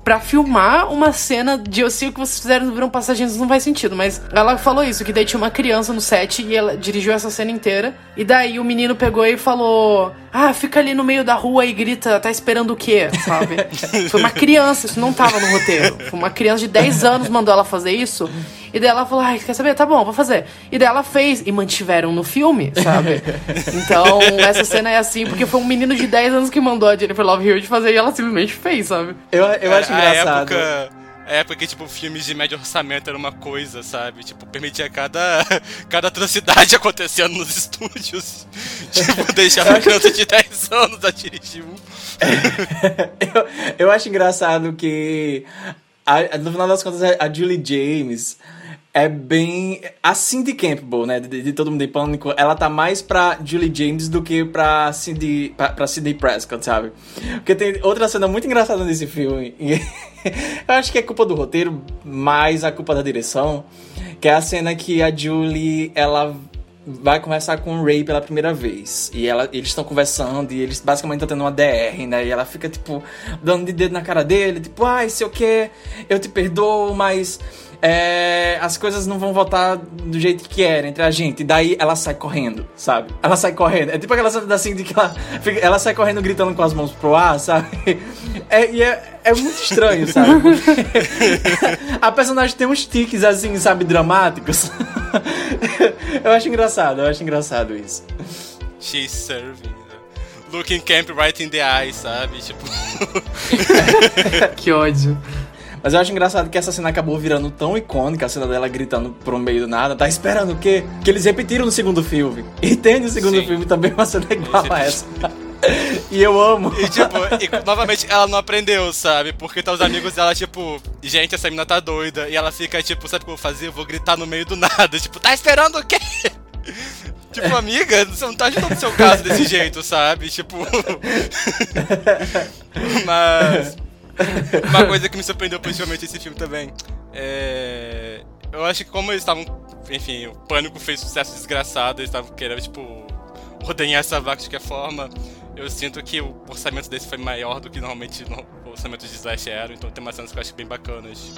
pra filmar uma cena de Eu sei o que vocês fizeram no Verão Passageiros não faz sentido, mas ela falou isso, que daí tinha uma criança no set e ela dirigiu essa cena inteira. E daí o menino pegou e falou: Ah, fica ali no meio da rua e grita, tá esperando o quê? Sabe? Foi uma criança, isso não tava no roteiro. Foi uma criança de 10 anos mandou ela fazer isso. E daí ela falou: Ai, quer saber? Tá bom, vou fazer. E daí ela fez e mantiveram no filme, sabe? Então, essa cena é assim, porque foi um menino de 10 anos que mandou a Jennifer Love Hewitt fazer e ela simplesmente fez, sabe? Eu, eu acho a engraçado. época. A época que, tipo, filmes de médio orçamento era uma coisa, sabe? Tipo, permitia cada, cada atrocidade acontecendo nos estúdios. Tipo, deixava uma criança de 10 anos a dirigir um. eu, eu acho engraçado que, a- no final das contas, a Julie James, é bem. A Cindy Campbell, né? De, de Todo Mundo em Pânico, ela tá mais pra Julie James do que pra Cindy, pra Cindy Prescott, sabe? Porque tem outra cena muito engraçada nesse filme. Eu acho que é culpa do roteiro, mais a culpa da direção. Que é a cena que a Julie, ela vai conversar com o Ray pela primeira vez. E ela, eles estão conversando e eles basicamente estão tendo uma DR, né? E ela fica, tipo, dando de dedo na cara dele, tipo, ai, se eu quer, eu te perdoo, mas é, as coisas não vão voltar do jeito que era entre a gente. E daí ela sai correndo, sabe? Ela sai correndo. É tipo aquela cena assim de que ela, fica- ela sai correndo gritando com as mãos pro ar, sabe? É, e é, é muito estranho, sabe? A personagem tem uns tiques assim, sabe, dramáticos. Eu acho engraçado, eu acho engraçado isso. She's serving. Looking camp right in the eye, sabe? Tipo. Que ódio. Mas eu acho engraçado que essa cena acabou virando tão icônica, a cena dela gritando pro meio do nada. Tá esperando o quê? Que eles repetiram no segundo filme. E tem no segundo Sim. filme também uma cena igual a essa. E eu amo. E tipo, e, novamente, ela não aprendeu, sabe? Porque tá os amigos dela, tipo, gente, essa menina tá doida. E ela fica, tipo, sabe o que eu vou fazer? Eu vou gritar no meio do nada. Tipo, tá esperando o quê? Tipo, amiga, você não tá ajudando o seu caso desse jeito, sabe? Tipo. Mas. Uma coisa que me surpreendeu positivamente esse filme também é. Eu acho que como eles estavam. Enfim, o pânico fez sucesso desgraçado, eles estavam querendo, tipo, ordenhar essa vaca de qualquer forma. Eu sinto que o orçamento desse foi maior do que normalmente orçamento de Slash era, então tem umas cenas que eu acho bem bacanas.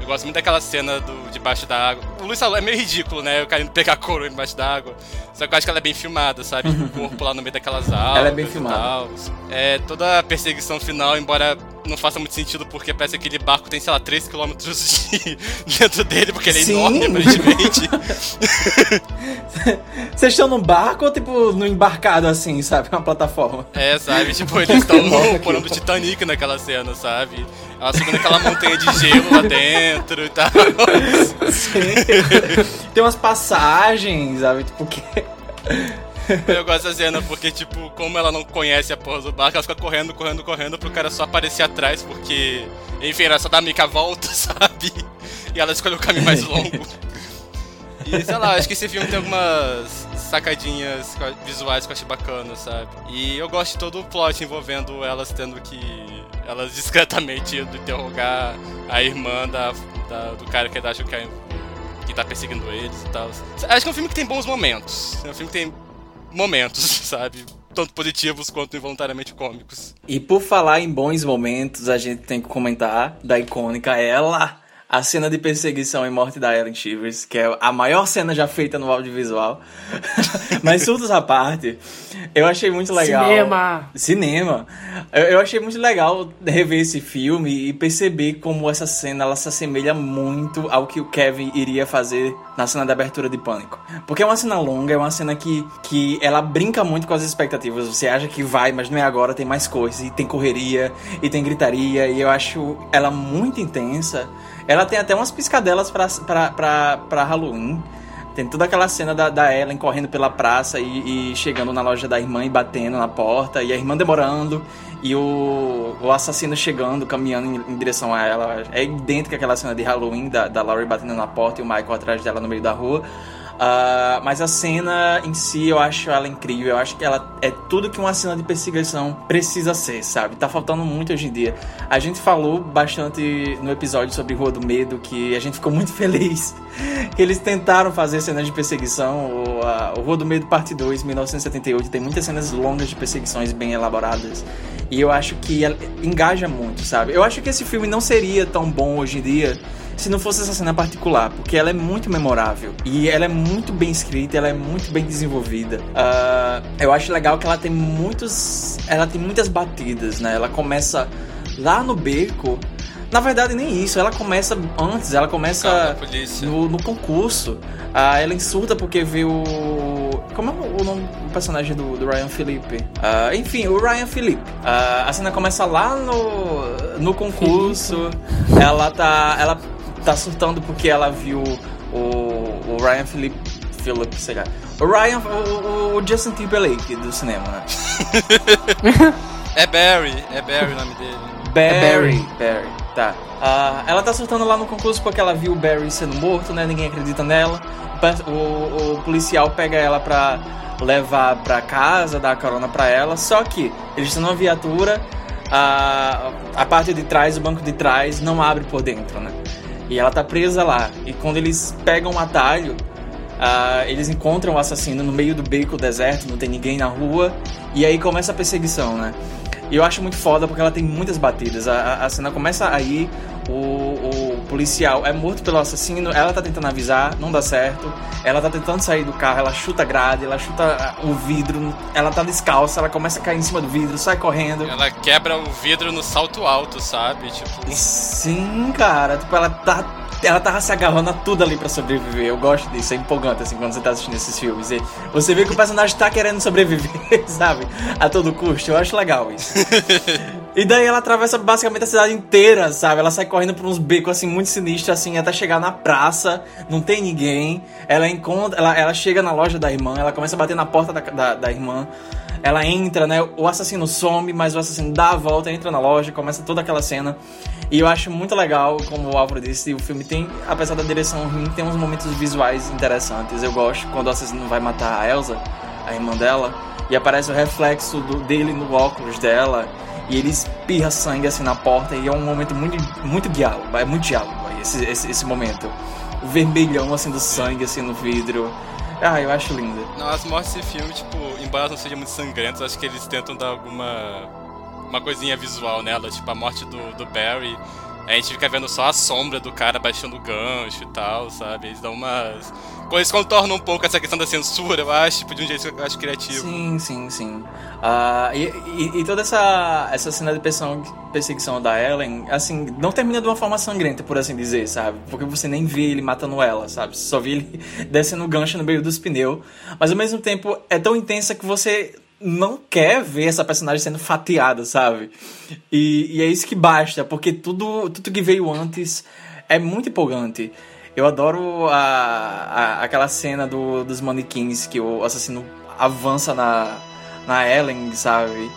Eu gosto muito daquela cena do debaixo da água. O Luiz falou, é meio ridículo, né? O cara indo pegar couro embaixo da água. Só que eu acho que ela é bem filmada, sabe? O corpo lá no meio daquelas algas. Ela é bem filmada. É, toda a perseguição final, embora não faça muito sentido, porque parece que aquele barco tem, sei lá, 3km de... dentro dele, porque ele é Sim. enorme, aparentemente. Vocês estão num barco ou tipo no embarcado assim, sabe? Uma plataforma. É, sabe? Tipo, eles estão no porão do Titanic naquela cena, sabe? Ela subindo aquela montanha de gelo lá dentro e tal. Tem umas passagens, sabe? Tipo, que. Eu gosto da cena porque, tipo, como ela não conhece a porra do barco, ela fica correndo, correndo, correndo pro cara só aparecer atrás, porque, enfim, era só dar meio que a volta, sabe? E ela escolheu o caminho mais longo. E sei lá, acho que esse filme tem algumas sacadinhas visuais que eu achei bacana, sabe? E eu gosto de todo o plot envolvendo elas tendo que. Elas discretamente indo interrogar a irmã da, da- do cara que acham que, é, que tá perseguindo eles e tal. Acho que é um filme que tem bons momentos. É um filme que tem momentos, sabe? Tanto positivos quanto involuntariamente cômicos. E por falar em bons momentos, a gente tem que comentar da icônica ela, a cena de perseguição e morte da Ellen Shivers, que é a maior cena já feita no audiovisual. Mas surtos à parte, eu achei muito legal. Cinema. Cinema. Eu, eu achei muito legal rever esse filme e perceber como essa cena ela se assemelha muito ao que o Kevin iria fazer na cena da abertura de Pânico. Porque é uma cena longa, é uma cena que, que ela brinca muito com as expectativas. Você acha que vai, mas não é agora, tem mais coisas. E tem correria, e tem gritaria, e eu acho ela muito intensa. Ela tem até umas piscadelas pra, pra, pra, pra Halloween. Tem toda aquela cena da, da Ellen correndo pela praça e, e chegando na loja da irmã e batendo na porta, e a irmã demorando, e o, o assassino chegando, caminhando em, em direção a ela. É idêntica àquela cena de Halloween, da, da Laurie batendo na porta e o Michael atrás dela no meio da rua. Ah, mas a cena em si eu acho ela incrível. Eu acho que ela é tudo que uma cena de perseguição precisa ser, sabe? Tá faltando muito hoje em dia. A gente falou bastante no episódio sobre Rua do Medo que a gente ficou muito feliz que eles tentaram fazer cenas de perseguição. O, a- o Rua do Medo Parte 2, 1978, tem muitas cenas longas de perseguições bem elaboradas. E eu acho que engaja muito, sabe? Eu acho que esse filme não seria tão bom hoje em dia se não fosse essa cena particular, porque ela é muito memorável e ela é muito bem escrita, ela é muito bem desenvolvida. Ah, eu acho legal que ela tem muitos, ela tem muitas batidas, né? Ela começa lá no beco. Na verdade nem isso, ela começa antes, ela começa no, no concurso. Ah, ela insulta porque vê o como é o nome do personagem do, do Ryan Philippe? Ah, enfim, o Ryan Philippe. Ah, a cena começa lá no, no concurso. Ela tá, ela tá surtando porque ela viu o, o Ryan Philippe, Philippe, sei lá. O Ryan, o, o Justin Timberlake do cinema, né? É Barry, é Barry o nome dele. Barry. Barry. Barry. Tá. Ah, ela tá surtando lá no concurso porque ela viu o Barry sendo morto, né? Ninguém acredita nela. O, o policial pega ela pra levar pra casa, dar a carona pra ela. Só que eles estão numa viatura, a, a parte de trás, o banco de trás, não abre por dentro, né? E ela tá presa lá. E quando eles pegam um atalho, ah, eles encontram o assassino no meio do beco deserto, não tem ninguém na rua. E aí começa a perseguição, né? E eu acho muito foda porque ela tem muitas batidas. A, a- cena começa aí, o, o policial é morto pelo assassino, ela tá tentando avisar, não dá certo. Ela tá tentando sair do carro, ela chuta a grade, ela chuta ah, o vidro, ela tá descalça, ela começa a cair em cima do vidro, sai correndo. Ela quebra o vidro no salto alto, sabe? Tipo. Sim, cara, tipo, ela tá. Ela tava se agarrando a tudo ali pra sobreviver. Eu gosto disso, é empolgante assim quando você tá assistindo esses filmes. E você vê que o personagem tá querendo sobreviver, sabe? A todo custo. Eu acho legal isso. E daí ela atravessa basicamente a cidade inteira, sabe? Ela sai correndo por uns becos assim muito sinistros, assim, até chegar na praça, não tem ninguém. Ela encontra. Ela, ela chega na loja da irmã, ela começa a bater na porta da, da, da irmã. Ela entra, né? O assassino some, mas o assassino dá a volta, entra na loja, começa toda aquela cena. E eu acho muito legal, como o Álvaro disse, o filme tem, apesar da direção ruim, tem uns momentos visuais interessantes. Eu gosto quando o assassino vai matar a Elsa, a irmã dela, e aparece o reflexo do- dele no óculos dela, e ele espirra sangue assim na porta, e é um momento muito, muito diálogo, é muito diálogo esse, esse, esse momento. O vermelhão assim do sangue assim no vidro. Ah, eu acho lindo. Não, as mortes desse filme, tipo, embora não sejam muito sangrentas, acho que eles tentam dar alguma. uma coisinha visual nela, tipo a morte do, do Barry. A gente fica vendo só a sombra do cara baixando o gancho e tal, sabe? Eles dão umas. Coisas contornam um pouco essa questão da censura, eu acho, tipo, de um jeito que eu acho criativo. Sim, sim, sim. Ah, e, e- e toda essa, essa cena de perseguição da Ellen, assim, não termina de uma forma sangrenta, por assim dizer, sabe? Porque você nem vê ele matando ela, sabe? Você só vê ele descendo o gancho no meio dos pneus. Mas ao mesmo tempo é tão intensa que você não quer ver essa personagem sendo fatiada, sabe? E, e é isso que basta, porque tudo, tudo que veio antes é muito empolgante. Eu adoro a, a- aquela cena do, dos manequins que o assassino avança na, na Ellen, sabe?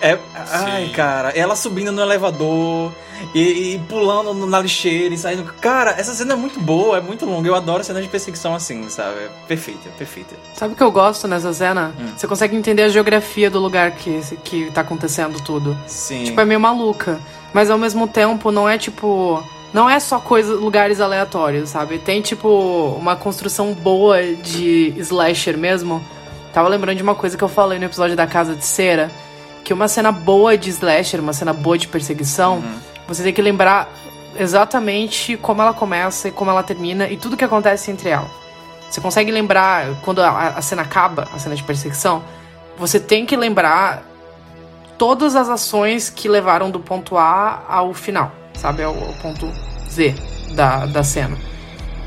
É, ai, cara, ela subindo no elevador e, e pulando no- na lixeira e saindo. Cara, essa cena é muito boa, é muito longa. Eu adoro cenas de perseguição assim, sabe? É perfeita, perfeita. Sabe o que eu gosto nessa cena? Hum. Você consegue entender a geografia do lugar que, que tá acontecendo tudo. Sim. Tipo, é meio maluca. Mas ao mesmo tempo, não é tipo. Não é só coisa, lugares aleatórios, sabe? Tem, tipo, uma construção boa de slasher mesmo. Tava lembrando de uma coisa que eu falei no episódio da Casa de Cera. Que uma cena boa de slasher, uma cena boa de perseguição, você tem que lembrar exatamente como ela começa e como ela termina e tudo que acontece entre ela. Você consegue lembrar quando a, a cena acaba, a cena de perseguição, você tem que lembrar todas as ações que levaram do ponto A ao final, sabe? Ao, ao ponto Z da, da cena.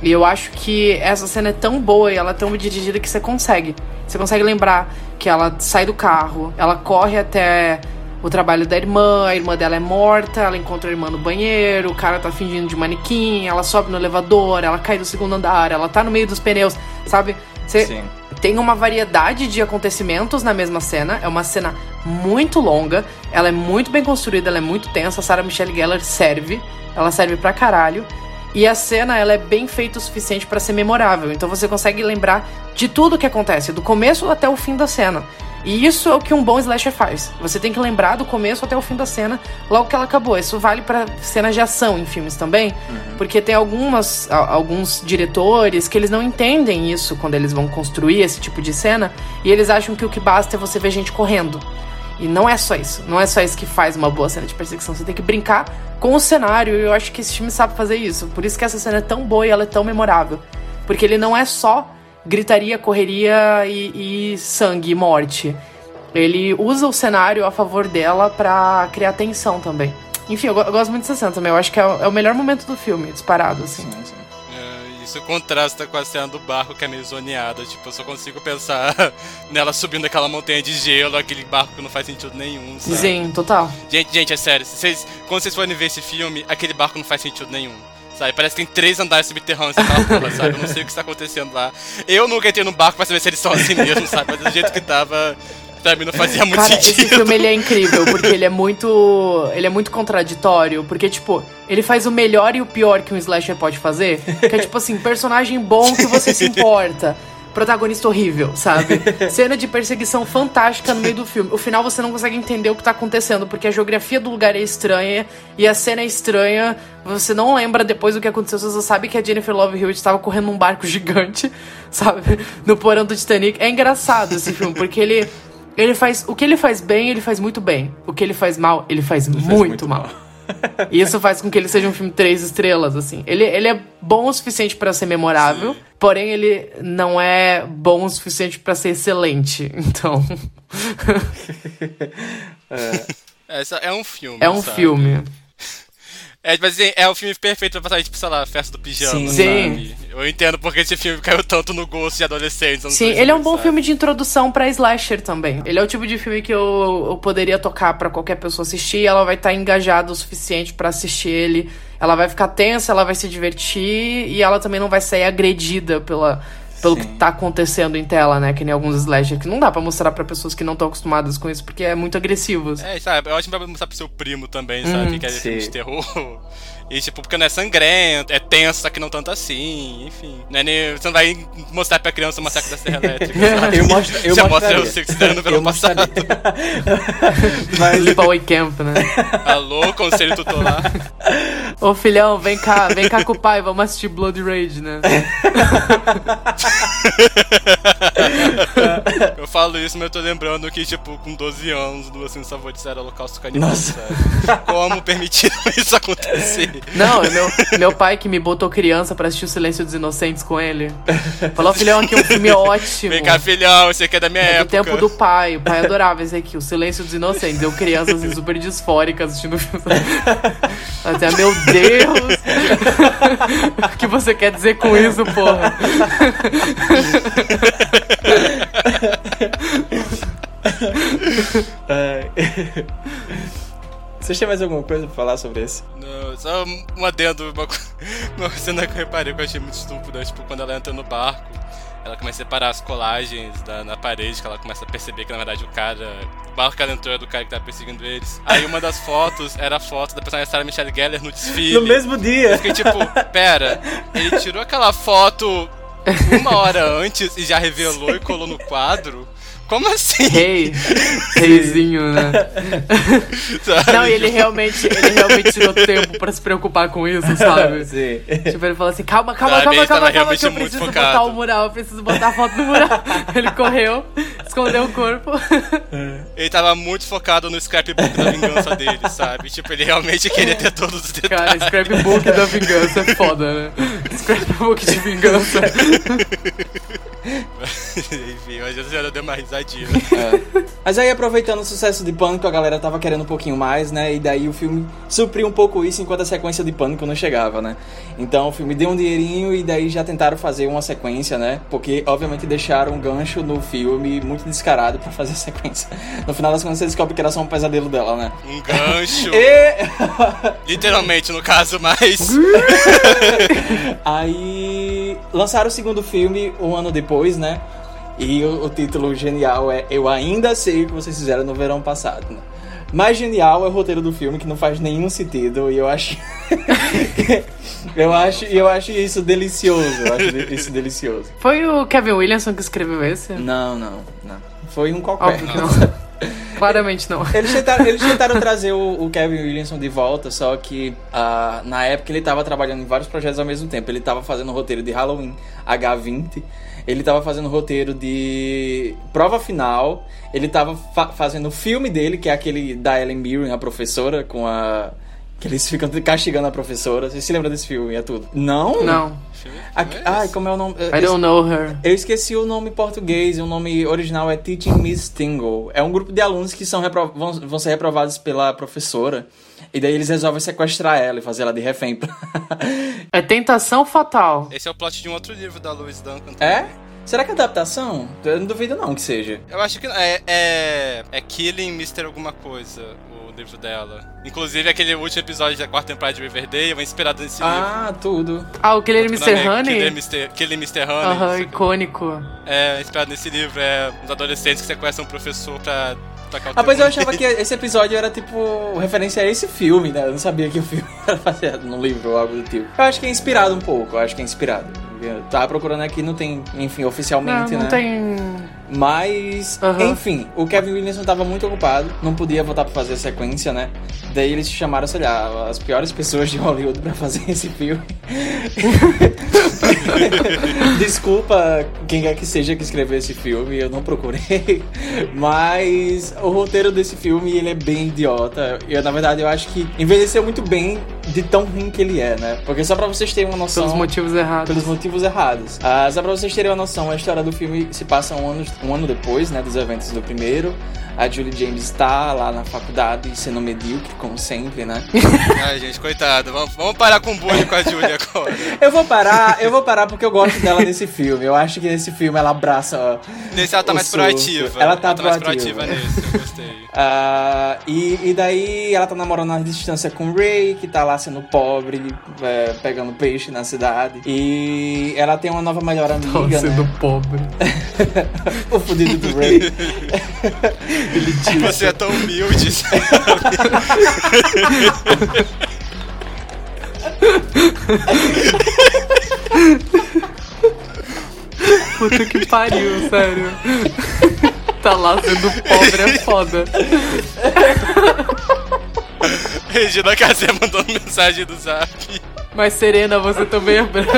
E eu acho que essa cena é tão boa e ela é tão dirigida que você consegue. Você consegue lembrar que ela sai do carro, ela corre até o trabalho da irmã, a irmã dela é morta, ela encontra a irmã no banheiro, o cara tá fingindo de manequim, ela sobe no elevador, ela cai do segundo andar, ela tá no meio dos pneus, sabe? Você Sim. Tem uma variedade de acontecimentos na mesma cena. É uma cena muito longa. Ela é muito bem construída, ela é muito tensa. A Sarah Michelle Gellar serve. Ela serve pra caralho. E a cena, ela é bem feita o suficiente pra ser memorável. Então você consegue lembrar de tudo que acontece, do começo até o fim da cena. E isso é o que um bom slasher faz. Você tem que lembrar do começo até o fim da cena, logo que ela acabou. Isso vale pra cenas de ação em filmes também, porque tem algumas, alguns diretores que eles não entendem isso quando eles vão construir esse tipo de cena, e eles acham que o que basta é você ver gente correndo. E não é só isso. Não é só isso que faz uma boa cena de perseguição. Você tem que brincar com o cenário. E eu acho que esse filme sabe fazer isso. Por isso que essa cena é tão boa e ela é tão memorável. Porque ele não é só gritaria, correria e, e sangue morte. Ele usa o cenário a favor dela pra criar tensão também. Enfim, eu, eu gosto muito dessa cena também. Eu acho que é, o- é o melhor momento do filme, disparado, assim. Sim, sim. É, Isso contrasta com a cena do barco que é meio zoneada. Tipo, eu só consigo pensar nela subindo aquela montanha de gelo, aquele barco que não faz sentido nenhum. Sabe? Sim, total. Gente, gente, é sério. Vocês, quando vocês forem ver esse filme, aquele barco não faz sentido nenhum. Sabe? Parece que tem três andares subterrâneos naquela porra, sabe? Eu não sei o que está acontecendo lá. Eu nunca entrei no barco pra saber se eles são assim mesmo, sabe? Mas do jeito que tava, mim não fazia muito Cara, sentido. esse filme ele é incrível, porque ele é muito. Ele é muito contraditório. Porque, tipo, ele faz o melhor e o pior que um slasher pode fazer. Que é tipo assim, personagem bom que você se importa. Protagonista horrível, sabe? Cena de perseguição fantástica no meio do filme. O final você não consegue entender o que tá acontecendo, porque a geografia do lugar é estranha e a cena é estranha. Você não lembra depois do que aconteceu, você só sabe que a Jennifer Love Hewitt estava correndo num barco gigante, sabe? No porão do Titanic. É engraçado esse filme, porque ele ele faz. O que ele faz bem, ele faz muito bem. O que ele faz mal, ele faz, muito, muito mal. E isso faz com que ele seja um filme três estrelas, assim. Ele, ele é bom o suficiente pra ser memorável, porém ele não é bom o suficiente pra ser excelente. Então. Essa é um filme. é um sabe? filme. É, tipo assim, é o filme perfeito pra passar, tipo, sei lá, festa do pijama, Sim. sabe? Eu entendo porque esse filme caiu tanto no gosto de adolescentes. Sim, 2000, ele é um bom sabe? filme de introdução pra slasher também. Ele é o tipo de filme que eu, eu poderia tocar pra qualquer pessoa assistir, e ela vai estar engajada o suficiente pra assistir ele. Ela vai ficar tensa, ela vai se divertir e ela também não vai sair agredida pela pelo Sim. que tá acontecendo em tela, né? Que nem alguns slasher que não dá pra mostrar pra pessoas que não estão acostumadas com isso, porque é muito agressivo. É, sabe, é ótimo pra mostrar pro seu primo também, sabe? Hum, que é de terror. E, tipo, porque não é sangrento, é tenso, só que não tanto assim, enfim. Não é nem, você não vai mostrar pra criança o massacre da Serra Elétrica? Eu mostro, eu Você mostra o Six Sense no verão Eu mostraria. passado. Mas, Sleepaway Camp, né? Alô, conselho tutelar. Ô filhão, vem cá, vem cá com o pai, vamos assistir Blood Rage, né? Eu falo isso, mas eu tô lembrando que, tipo, com 12 anos, do Assim Favoritos era holocausto canibal, Nossa. sabe? Como permitiram isso acontecer? Não, meu, meu pai que me botou criança pra assistir o Silêncio dos Inocentes com ele. Falou, filhão, aqui é um filme ótimo. Vem cá, filhão, esse aqui é da minha É do época. tempo do pai. O pai adorava esse aqui, o Silêncio dos Inocentes. Eu criança assim, super disfórica assistindo o filme. Até, meu Deus! o que você quer dizer com isso, porra? é, Vocês têm mais alguma coisa pra falar sobre esse? Não, só um adendo, uma, co- uma cena que eu reparei que eu achei muito estúpida, tipo, quando ela entra no barco, ela começa a separar as colagens da, na parede, que ela começa a perceber que na verdade o cara. O barco que ela entrou é do cara que tá perseguindo eles. Aí uma das fotos era a foto da personagem Sarah Michelle Gellar no desfile. No mesmo dia! Eu fiquei tipo, pera, ele tirou aquela foto uma hora antes e já revelou e colou no quadro? Como assim? Rei. Reizinho, né? Sabe? Não, e ele realmente, ele realmente tirou tempo pra se preocupar com isso, sabe? Sim. Tipo, ele falou assim, calma, calma, Sabe, calma, ele tava calma, calma, que eu preciso focado. botar o mural, eu preciso botar a foto no mural. Ele correu, escondeu o corpo. Ele tava muito focado no scrapbook da vingança dele, sabe? Tipo, ele realmente queria ter todos os Cara, detalhes. scrapbook da vingança é foda, né? Scrapbook de vingança. Enfim, mas essa já deu uma risadinha. Mas aí, aproveitando o sucesso de Pânico, a galera tava querendo um pouquinho mais, né? E daí o filme supriu um pouco isso enquanto a sequência de Pânico não chegava, né? Então o filme deu um dinheirinho e daí já tentaram fazer uma sequência, né? Porque, obviamente, deixaram um gancho no filme muito descarado pra fazer a sequência. No final das contas, você descobre que era só um pesadelo dela, né? Um gancho. E... Literalmente, no caso, mas. Aí lançaram o segundo filme um ano depois, né? E o, o título genial é Eu Ainda Sei o que vocês fizeram no verão passado. Né? Mais genial é o roteiro do filme, que não faz nenhum sentido, e eu acho. eu acho eu acho isso delicioso. Eu acho isso delicioso. Foi o Kevin Williamson que escreveu esse? Não, não, não. Foi um qualquer. Claramente não. Eles tentaram, eles tentaram trazer o, o Kevin Williamson de volta, só que ah, na época ele tava trabalhando em vários projetos ao mesmo tempo. Ele tava fazendo o roteiro de Halloween H20, ele tava fazendo roteiro de Prova Final, ele tava fa- fazendo o filme dele, que é aquele da Ellen Mirren, a professora, com a. Que eles ficam castigando a professora. Você se lembra desse filme? É tudo. Não? Não. Ai, como é o nome? I don't know her. Eu esqueci o nome português, o nome original é Teaching Miss Tingle. É um grupo de alunos que são repro- vão, vão ser reprovados pela professora. E daí eles resolvem sequestrar ela e fazer ela de refém. É Tentação Fatal. Esse é o plot de um outro livro da Louise Duncan. é? também. Será que é adaptação? Eu não duvido não que seja. Eu acho que é, é, é Killing Mr. alguma coisa, o livro dela. Inclusive, aquele último episódio da quarta temporada de Riverdale é inspirado nesse livro. Ah, tudo. Ah, o nome Mr. é Honey? Killer Mr. Killer Mr. Honey. Aham, icônico. É inspirado nesse livro. É os adolescentes que sequestram um professor pra tacar o Ah, pois eu achava que esse episódio era tipo referência a esse filme, né? Eu não sabia que o filme era baseado num livro ou algo do tipo. Eu acho que é inspirado um pouco, eu acho que é inspirado. Tava procurando aqui, não tem, enfim, Não, oficialmente, não né? tem. Mas, Aham. enfim, o Kevin Williamson tava muito ocupado, não podia voltar pra fazer a sequência, né? Daí eles chamaram, sei lá, as piores pessoas de Hollywood pra fazer esse filme. Desculpa quem quer que seja que escreveu esse filme, eu não procurei. Mas o roteiro desse filme, ele é bem idiota. Eu, na verdade, eu acho que envelheceu muito bem de tão ruim que ele é, né? Porque só pra vocês terem uma noção... Pelos motivos errados. Pelos motivos errados. Ah, só pra vocês terem uma noção, a história do filme se passa um ano, um ano depois, né, dos eventos do primeiro. A Julie James está lá na faculdade sendo medíocre, como sempre, né? Ai, gente, coitado. Vamos, vamos parar com o bullying com a Julia agora. Eu vou parar, eu vou parar porque eu gosto dela nesse filme. Eu acho que nesse filme ela abraça. Nesse ela tá o mais surto. proativa. Ela tá mais proativa. proativa nesse, eu gostei. Ah, e, e daí ela tá namorando à distância com o Ray, que tá lá sendo pobre, é, pegando peixe na cidade. E ela tem uma nova melhor amiga, Tava sendo né? pobre. o fudido do Ray. Você é tão humilde. Puta que pariu, sério. Tá lá sendo pobre, é foda. Regina Casé mandou mensagem do zap. Mas Serena, você também é branca.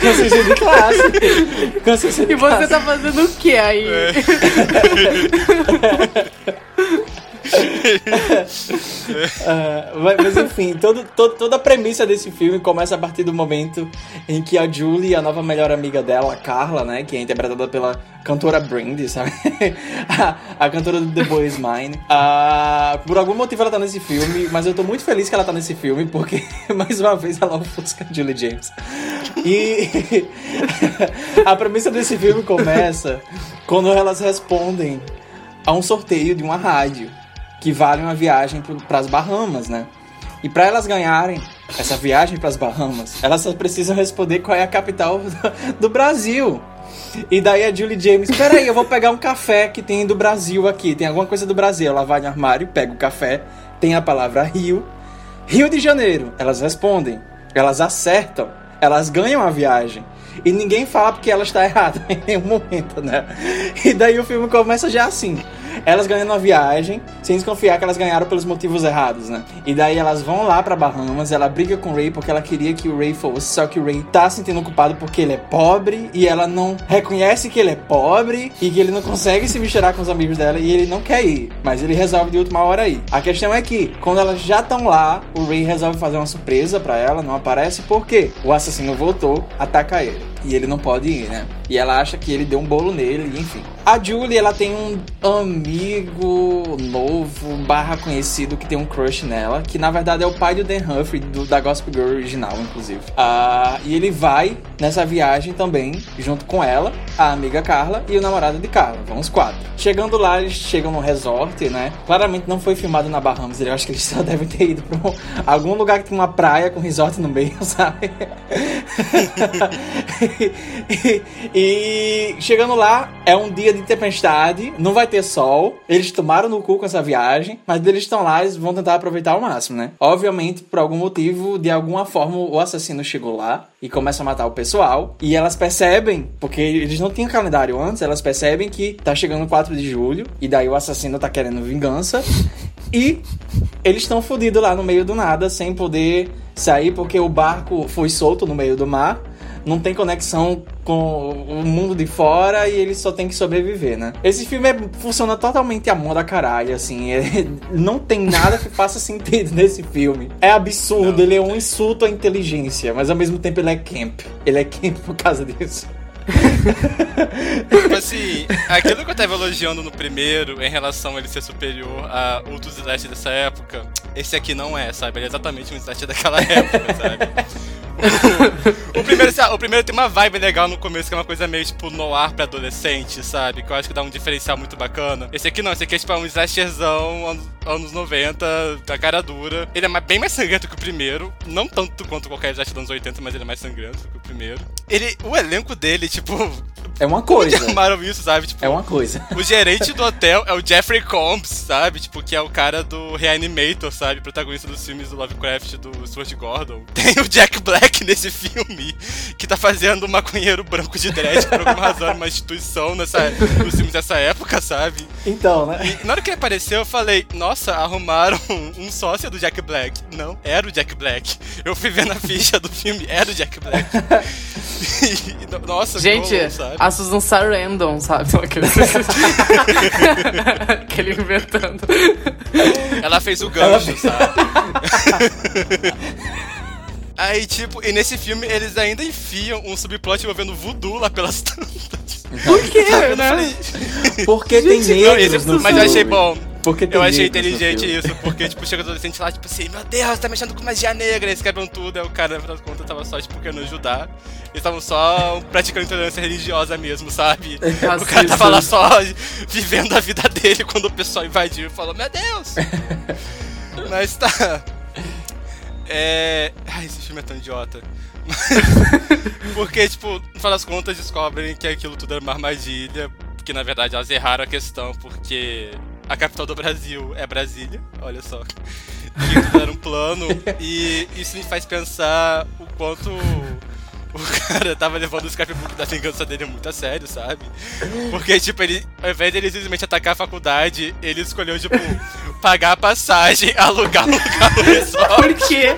Consciência de classe. De E você classe. tá fazendo o que aí? Ah, mas, enfim, todo, todo- toda a premissa desse filme começa a partir do momento em que a Julie, a nova melhor amiga dela, Carla, né, que é interpretada pela cantora Brandy, sabe? a, a cantora do The Boy Is Mine. Ah, por algum motivo ela tá nesse filme, mas eu tô muito feliz que ela tá nesse filme, porque mais uma vez ela ofusca a Julie James. E a premissa desse filme começa quando elas respondem a um sorteio de uma rádio que vale uma viagem para as Bahamas, né? E para elas ganharem essa viagem para as Bahamas, elas só precisam responder qual é a capital do- Brasil. E daí a Julie James, peraí, eu vou pegar um café que tem do Brasil aqui, tem alguma coisa do Brasil. Ela vai no armário, pega o café, tem a palavra Rio, Rio de Janeiro. Elas respondem, elas acertam, elas ganham a viagem. E ninguém fala porque ela está errada em nenhum momento, né? E daí o filme começa já assim. Elas ganhando a viagem, sem desconfiar que elas ganharam pelos motivos errados, né? E daí elas vão lá pra Bahamas, ela briga com o Ray porque ela queria que o Ray fosse, só que o Ray tá se sentindo culpado porque ele é pobre e ela não reconhece que ele é pobre e que ele não consegue se misturar com os amigos dela e ele não quer ir, mas ele resolve de última hora ir. A questão é que, quando elas já estão lá, o Ray resolve fazer uma surpresa pra ela, não aparece porque o assassino voltou, ataca ele. E ele não pode ir, né? E ela acha que ele deu um bolo nele, enfim. A Julie, ela tem um amigo novo, barra conhecido, que tem um crush nela, que na verdade é o pai do Dan Humphrey, do, da Gospel Girl original, inclusive. Ah, e ele vai nessa viagem também, junto com ela, a amiga Carla e o namorado de Carla. Vão os quatro. Chegando lá, eles chegam no resort, né? Claramente não foi filmado na Bahamas, eu acho que eles só devem ter ido pra um- algum lugar que tem uma praia com resort no meio, sabe? e, e chegando lá, é um dia de tempestade, não vai ter sol. Eles tomaram no cu com essa viagem, mas eles estão lá, eles vão tentar aproveitar ao máximo, né? Obviamente, por algum motivo, de alguma forma, o assassino chegou lá e começa a matar o pessoal. E elas percebem, porque eles não tinham calendário antes, elas percebem que tá chegando 4 de julho, e daí o assassino tá querendo vingança. E eles estão fodidos lá no meio do nada, sem poder sair, porque o barco foi solto no meio do mar. Não tem conexão com o mundo de fora e eles só tem que sobreviver, né? Esse filme é- funciona totalmente a mão da caralho, assim. é- não tem nada que faça sentido nesse filme. É absurdo, ele é um insulto à inteligência, mas ao mesmo tempo ele é camp. Ele é camp por causa disso. Tipo assim, aquilo que eu tava elogiando no primeiro em relação a ele ser superior a outros slashes dessa época, esse aqui não é, sabe? Ele é exatamente um slash daquela época, sabe? o, primeiro, o primeiro tem uma vibe legal no começo, que é uma coisa meio tipo noir pra adolescente, sabe? Que eu acho que dá um diferencial muito bacana. Esse aqui não, esse aqui é tipo um slasherzão, anos, anos 90, da cara dura. Ele é bem mais sangrento que o primeiro. Não tanto quanto qualquer slasher dos anos 80, mas ele é mais sangrento que o primeiro. Ele, o elenco dele, tipo. É uma Como coisa. arrumaram isso, sabe? Tipo, É uma coisa. o gerente do hotel é o Jeffrey Combs, sabe? Tipo, que é o cara do Reanimator, sabe? Protagonista dos filmes do Lovecraft do Stuart Gordon. Tem o Jack Black nesse filme, que tá fazendo um maconheiro branco de dread por alguma razão, uma instituição nessa, nos filmes dessa época, sabe? Então, né? E na hora que ele apareceu, eu falei, nossa, arrumaram um sócio do Jack Black. Não, era o Jack Black. Eu fui ver na ficha do filme, era o Jack Black. E, nossa, Gente, como, sabe? A Susan Sarandon, sabe? Aquele, Aquele inventando. Ela fez o gancho, sabe? Aí, tipo, e nesse filme eles ainda enfiam um subplot envolvendo voodoo lá pelas tantas. Por quê, né? Porque tem não, negros esse- no mas eu achei bom. Porque tem Eu achei inteligente isso, porque, tipo, chega o adolescente lá, tipo assim, meu Deus, tá mexendo com magia negra, eles quebram tudo, aí o cara, no final das contas, tava só, tipo, querendo ajudar. Eles estavam só praticando intolerância religiosa mesmo, sabe? O cara tava lá só vivendo a vida dele quando o pessoal invadiu e falou, meu Deus! Mas tá. É. Ai, esse filme é tão idiota. Porque, tipo, no final das contas descobrem que aquilo tudo era uma armadilha. Porque na verdade elas erraram a questão, porque a capital do Brasil é Brasília, olha só. Que era um plano. E isso me faz pensar o quanto o cara tava levando o scrapbook da vingança dele muito a sério, sabe? Porque, tipo, ele, ao invés de ele simplesmente atacar a faculdade, ele escolheu, tipo, pagar a passagem, alugar um lugar no resort. Por quê?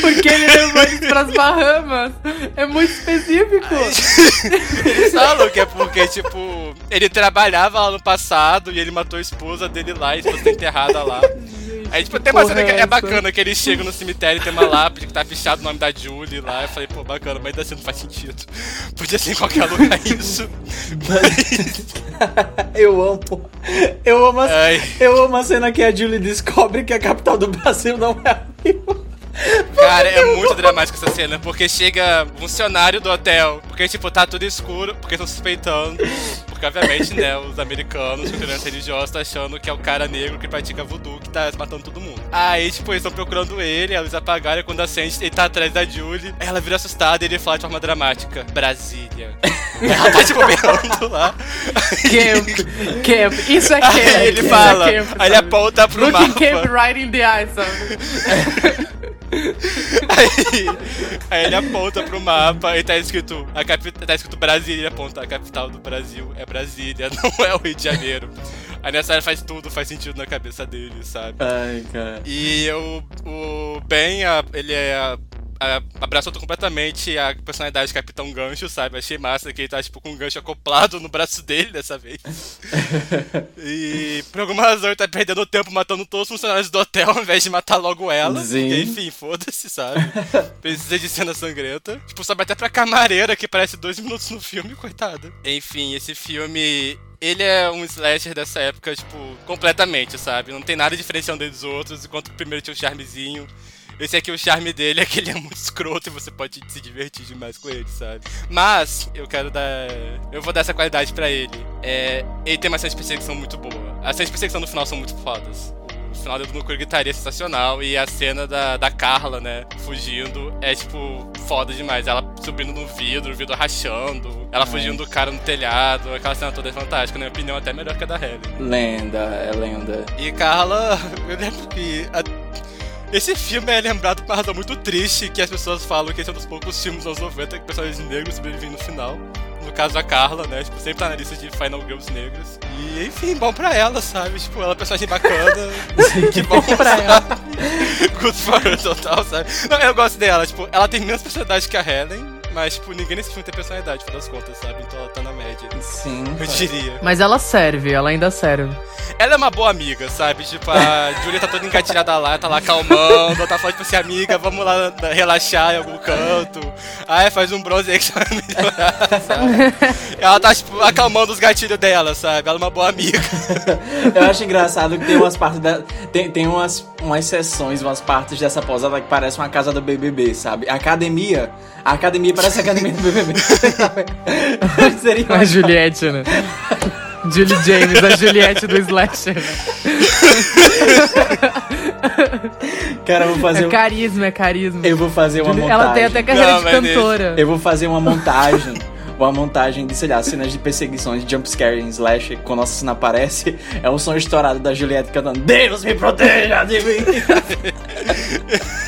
Porque ele levou eles pras Bahamas. É muito específico. Eles falam que é porque, tipo, ele trabalhava lá no passado e ele matou a esposa dele lá, a esposa tá enterrada lá. Aí, tipo, tem uma cena que é é bacana, que ele chega no cemitério e tem uma lápide que tá pichado o nome da Julie lá. Eu falei, pô, bacana, mas ainda assim não faz sentido. Podia ser em qualquer lugar isso. Eu amo. Eu amo, a, Ai. eu amo a cena que a Julie descobre que a capital do Brasil não é o Rio. Cara, é muito dramático essa cena, porque chega um funcionário do hotel, porque, tipo, tá tudo escuro, porque estão suspeitando, porque, obviamente, né, os americanos, com intolerância religiosa, tá achando que é o cara negro que pratica voodoo que tá matando todo mundo. Aí, tipo, eles estão procurando ele, a luz apagaram, e quando acende, ele tá atrás da Julie, ela vira assustada e ele fala de forma dramática, Brasília. ela tá, tipo, berrando lá. Camp, camp. Isso é camp. Aí ele fala, é camp, aí ele aponta pro Looking mapa. camp right in the eye, sabe? Aí, aí ele aponta pro mapa e tá escrito, a tá escrito Brasília, ele aponta, a capital do Brasil é Brasília, não é o Rio de Janeiro. Aí nessa hora faz tudo, faz sentido na cabeça dele, sabe? Ai, cara. E o, o Ben, a- ele é. A, abraçou completamente a personalidade de Capitão Gancho, sabe? Achei massa que ele tá, tipo, com um gancho acoplado no braço dele dessa vez. e por alguma razão ele tá perdendo tempo matando todos os funcionários do hotel ao invés de matar logo ela. Sim. Porque, enfim, foda-se, sabe? Precisa de cena sangrenta. Tipo, sabe até pra camareira que parece dois minutos no filme, coitada. Enfim, esse filme. Ele é um slasher dessa época, tipo, completamente, sabe? Não tem nada diferenciando ele dos outros, enquanto o primeiro tinha um charmezinho. Esse aqui, o charme dele é que ele é muito escroto e você pode se divertir demais com ele, sabe? Mas, eu quero dar. Eu vou dar essa qualidade pra ele. É, ele tem uma cena de perseguição muito boa. As cenas de perseguição no final são muito fodas. O final do Núcleo Gritaria é sensacional. E a cena da, da Carla, né, fugindo, é tipo foda demais. Ela subindo no vidro, o vidro rachando, ela fugindo do cara no telhado. Aquela cena toda é fantástica, na minha opinião, até melhor que a da Helen. Lenda, é lenda. E Carla, eu lembro que. a- Esse filme é lembrado por uma razão muito triste, que as pessoas falam que esse é um dos poucos filmes dos anos 90 que personagens negros sobrevivem no final. No caso, a Carla, né? Tipo, sempre tá na lista de Final Girls negros. E, enfim, bom pra ela, sabe? Tipo, ela é uma personagem bacana. que bom pra ela. Good for her, total, sabe? Não, eu gosto dela. Tipo, ela tem menos personalidade que a Helen, Mas, tipo, ninguém nesse filme tem personalidade, por das contas, sabe? Então ela tá na média. Sim. Eu diria. Mas ela serve, ela ainda serve. Ela é uma boa amiga, sabe? Tipo, a Julia tá toda engatilhada lá, tá lá acalmando, ela tá falando, tipo assim, amiga, vamos lá relaxar em algum canto. Ai, faz um bronze aí que você vai melhorar, sabe? Ela tá, tipo, acalmando os gatilhos dela, sabe? Ela é uma boa amiga. Eu acho engraçado que tem umas partes da. Tem, tem umas, umas sessões, umas partes dessa posada que parece uma casa do BBB, sabe? A academia. A academia parece a academia do BBB. Seria A Juliette, né? Julie James, a Juliette do Slasher. né? Cara, eu vou fazer. É um- carisma, é carisma. Eu vou fazer uma montagem. Ela tem até carreira Não, de cantora. Eu vou fazer uma montagem. Uma montagem de, sei lá, cenas de perseguições de jumpscare em Slash, quando nossa cena aparece, é um som estourado da Juliette cantando Deus me proteja de mim!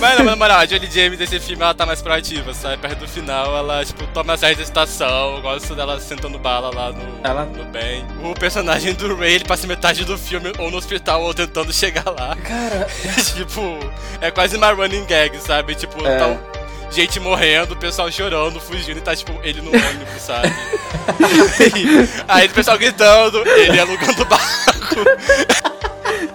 Mas não, mas na moral, a Julie James desse filme, ela tá mais proativa, sabe? Perto do final, ela, tipo, toma as da estação. Eu gosto dela sentando bala lá no, Ela- no bem. O personagem do Ray, ele passa metade do filme ou no hospital ou tentando chegar lá. Cara, tipo, é quase uma running gag, sabe? Tipo, É. tá um- gente morrendo, o pessoal chorando, fugindo e tá, tipo, ele no ônibus, sabe? aí, aí o pessoal gritando, ele alugando barco.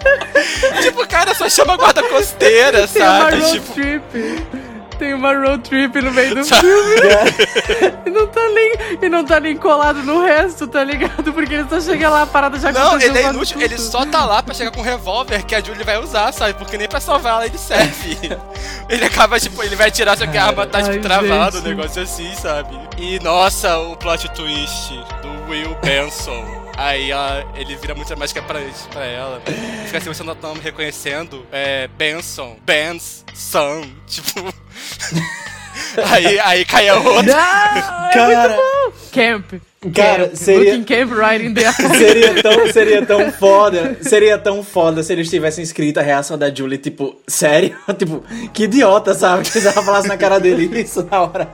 tipo, cara, só chama guarda costeira, Tem uma sabe? road Tipo, trip. Tem uma road trip no meio do Sabe? filme. e não tá nem, e não tá nem colado no resto, tá ligado? Porque ele só chega lá, a parada já Não, ele é inútil, tudo. ele só tá lá pra chegar com um revólver que a Julie vai usar, sabe? Porque nem pra salvar ela ele serve. ele acaba, tipo, ele vai tirar só que a arma tá, tipo, Ai, travada, um negócio assim, sabe? E, nossa, o plot twist do Will Benson. Aí ela- ele vira muito mais que pra, pra ela. Fica assim, você não tá me reconhecendo. É, Benson, Ben's son, tipo... aí, aí cai a outra. Não, é Cara. muito bom. Camp. Cara, camp. seria- camp right in the seria tão, seria tão foda. Seria tão foda se eles tivessem escrito a reação da Julie, tipo, sério? tipo, que idiota, sabe? Que ela falasse na cara dele isso na hora.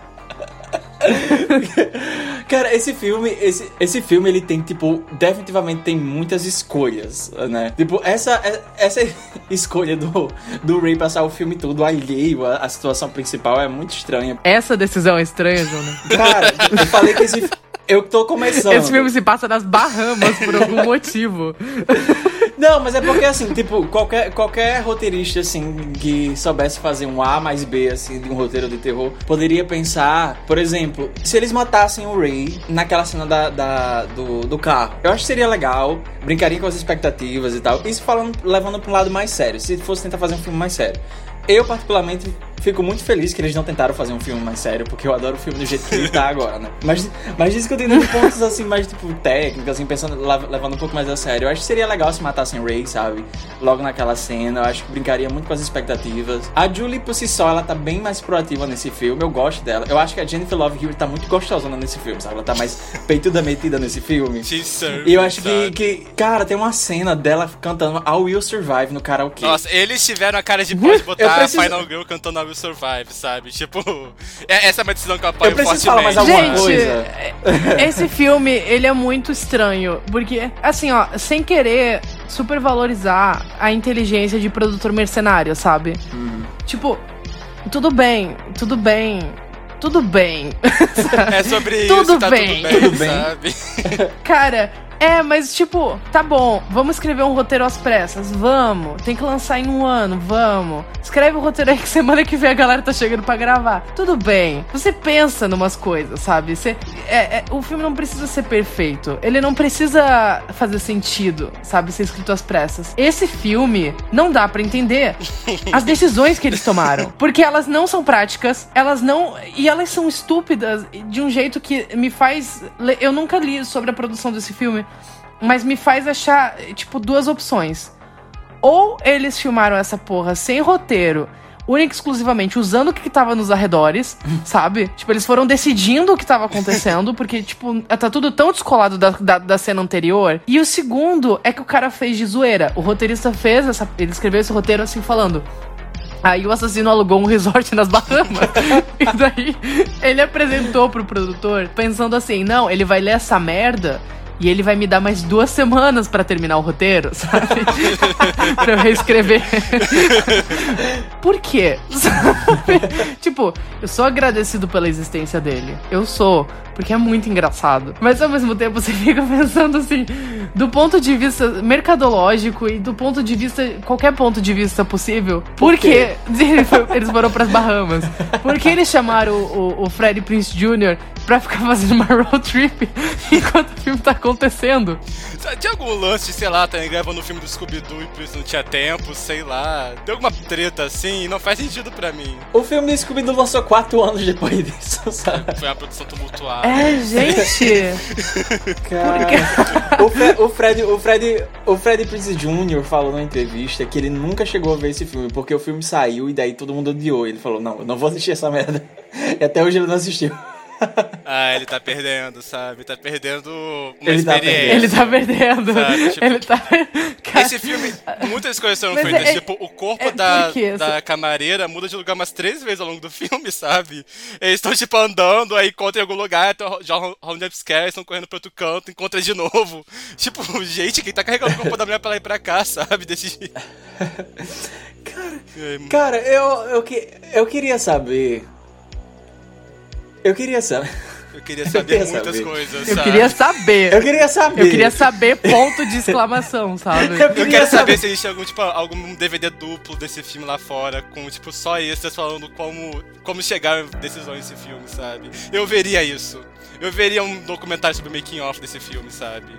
Cara, esse filme, esse, esse filme, ele tem, tipo, definitivamente tem muitas escolhas, né? Tipo, essa, essa escolha do, do Ray passar o filme todo alheio à, à situação principal é muito estranha. Essa decisão é estranha, Jonas. Cara, eu falei que esse... Eu tô começando. Esse filme se passa nas Bahamas por algum motivo. Não, mas é porque assim, tipo, qualquer, qualquer roteirista assim que soubesse fazer um A mais B assim de um roteiro de terror, poderia pensar, por exemplo, se eles matassem o Ray naquela cena da, da- do, do carro. Eu acho que seria legal, brincaria com as expectativas e tal. Isso falando, levando pra um lado mais sério, se fosse tentar fazer um filme mais sério. Eu, particularmente, fico muito feliz que eles não tentaram fazer um filme mais sério, porque eu adoro o filme do jeito que ele tá agora, né? Mas, mas discutindo pontos assim, mais tipo técnicos, assim, pensando, lev- levando um pouco mais a sério. Eu acho que seria legal se matassem Ray, sabe? Logo naquela cena. Eu acho que brincaria muito com as expectativas. A Julie, por si só, ela tá bem mais proativa nesse filme. Eu gosto dela. Eu acho que a Jennifer Love Hewitt tá muito gostosona nesse filme, sabe? Ela tá mais peituda metida nesse filme. E eu acho que, que, cara, tem uma cena dela cantando I Will Survive no karaokê. Nossa, eles tiveram a cara de pau de botar preciso- a Final Girl cantando Will Survive, sabe? Tipo, é- essa é uma decisão que eu apoio Eu preciso fortemente. falar mais alguma Gente, coisa. esse filme, ele é muito estranho. Porque, assim, ó, sem querer supervalorizar a inteligência de produtor mercenário, sabe? Tipo, tudo bem, tudo bem, tudo bem. É sobre Tudo isso, tá bem. tudo bem, Tudo bem. sabe? Cara, é, mas tipo, tá bom, vamos escrever um roteiro às pressas, vamos. Tem que lançar em um ano, vamos. Escreve o roteiro aí que semana que vem a galera tá chegando pra gravar. Tudo bem. Você pensa numas coisas, sabe? Você, é, é, o filme não precisa ser perfeito. Ele não precisa fazer sentido, sabe? Ser escrito às pressas. Esse filme não dá pra entender as decisões que eles tomaram. Porque elas não são práticas, elas não. E elas são estúpidas de um jeito que me faz. Eu nunca li sobre a produção desse filme, mas me faz achar, tipo, duas opções. Ou eles filmaram essa porra sem roteiro. Única e exclusivamente usando o que que tava nos arredores, sabe? Tipo, eles foram decidindo o que tava acontecendo, porque, tipo, tá tudo tão descolado da, da, da cena anterior. E o segundo é que o cara fez de zoeira. O roteirista fez essa. Ele escreveu esse roteiro assim, falando. Aí o assassino alugou um resort nas Bahamas. e daí ele apresentou pro produtor pensando assim: não, ele vai ler essa merda E ele vai me dar mais duas semanas pra terminar o roteiro, sabe? pra eu reescrever. Por quê? Tipo, eu sou agradecido pela existência dele. Eu sou, porque é muito engraçado. Mas ao mesmo tempo você fica pensando assim, do ponto de vista mercadológico e do ponto de vista, qualquer ponto de vista possível, por, que eles foram pras Bahamas? Por que eles chamaram o, o, o Freddie Prince Jr. pra ficar fazendo uma road trip enquanto o filme tá acontecendo? Tinha algum lance, sei lá, tá gravando o filme do Scooby-Doo e por isso não tinha tempo, sei lá. Tem alguma treta assim, não faz sentido pra mim. O filme do Scooby-Doo lançou quatro anos depois disso, sabe? Foi uma produção tumultuada. É, gente. Cara, o, Fre o, Fred, o, Fred, o Fred Prinze Jr. falou na entrevista que ele nunca chegou a ver esse filme, porque o filme saiu e daí todo mundo odiou. Ele falou, não, eu não vou assistir essa merda. E até hoje ele não assistiu. Ah, ele tá perdendo, sabe? Tá perdendo uma Ele tá experiência. Ele tá perdendo. Sabe, tipo, Ele tá. Cara, Esse filme, muitas coisas foram Mas feitas. é- tipo, o corpo é da, da camareira muda de lugar umas três vezes ao longo do filme, sabe? Eles estão, tipo, andando, aí encontram em algum lugar, então já round upscare, estão correndo pro outro canto, encontra de novo. Tipo, gente, quem tá carregando o corpo da mulher pra lá e pra cá, sabe? Desse jeito. Cara, Cara, eu, eu, que, eu queria saber. Eu queria saber. eu queria saber queria muitas saber. coisas, eu sabe? queria saber. Eu queria saber. Eu queria saber, ponto de exclamação, sabe? Eu Eu queria quero saber saber. se existe algum, tipo, algum DVD duplo desse filme lá fora, com, tipo, só extras falando como, como chegar a decisões desse filme, sabe? Eu veria isso. Eu veria um documentário sobre o making off desse filme, sabe?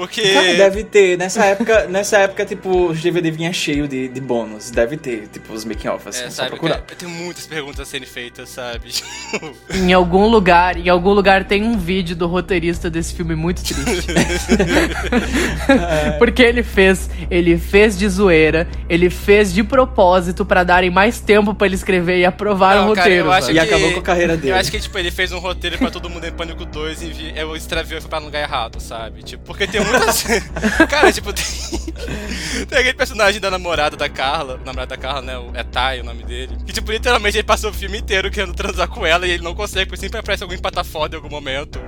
Porque. Cara, deve ter. Nessa época, nessa época, tipo, os DVD vinha cheio de, de bônus. Deve ter, tipo, os making off, assim, É, só sabe, procurar. cara, tem muitas perguntas a serem feitas, sabe? Em algum lugar, em algum lugar tem um vídeo do roteirista desse filme muito triste. Porque ele fez, ele fez de zoeira, ele fez de propósito pra darem mais tempo pra ele escrever e aprovar Não, o cara, roteiro. sabe? E acabou com a carreira dele. Eu acho que, tipo, ele fez um roteiro pra todo mundo em Pânico 2 e vi- eu extraviou e foi pra lugar errado, sabe? Tipo, porque tem cara, tipo, tem. tem aquele personagem da namorada da Carla, o namorado da Carla, né? É Tai o nome dele. Que, tipo, literalmente ele passou o filme inteiro querendo transar com ela e ele não consegue, porque sempre aparece algum empata foda em algum momento.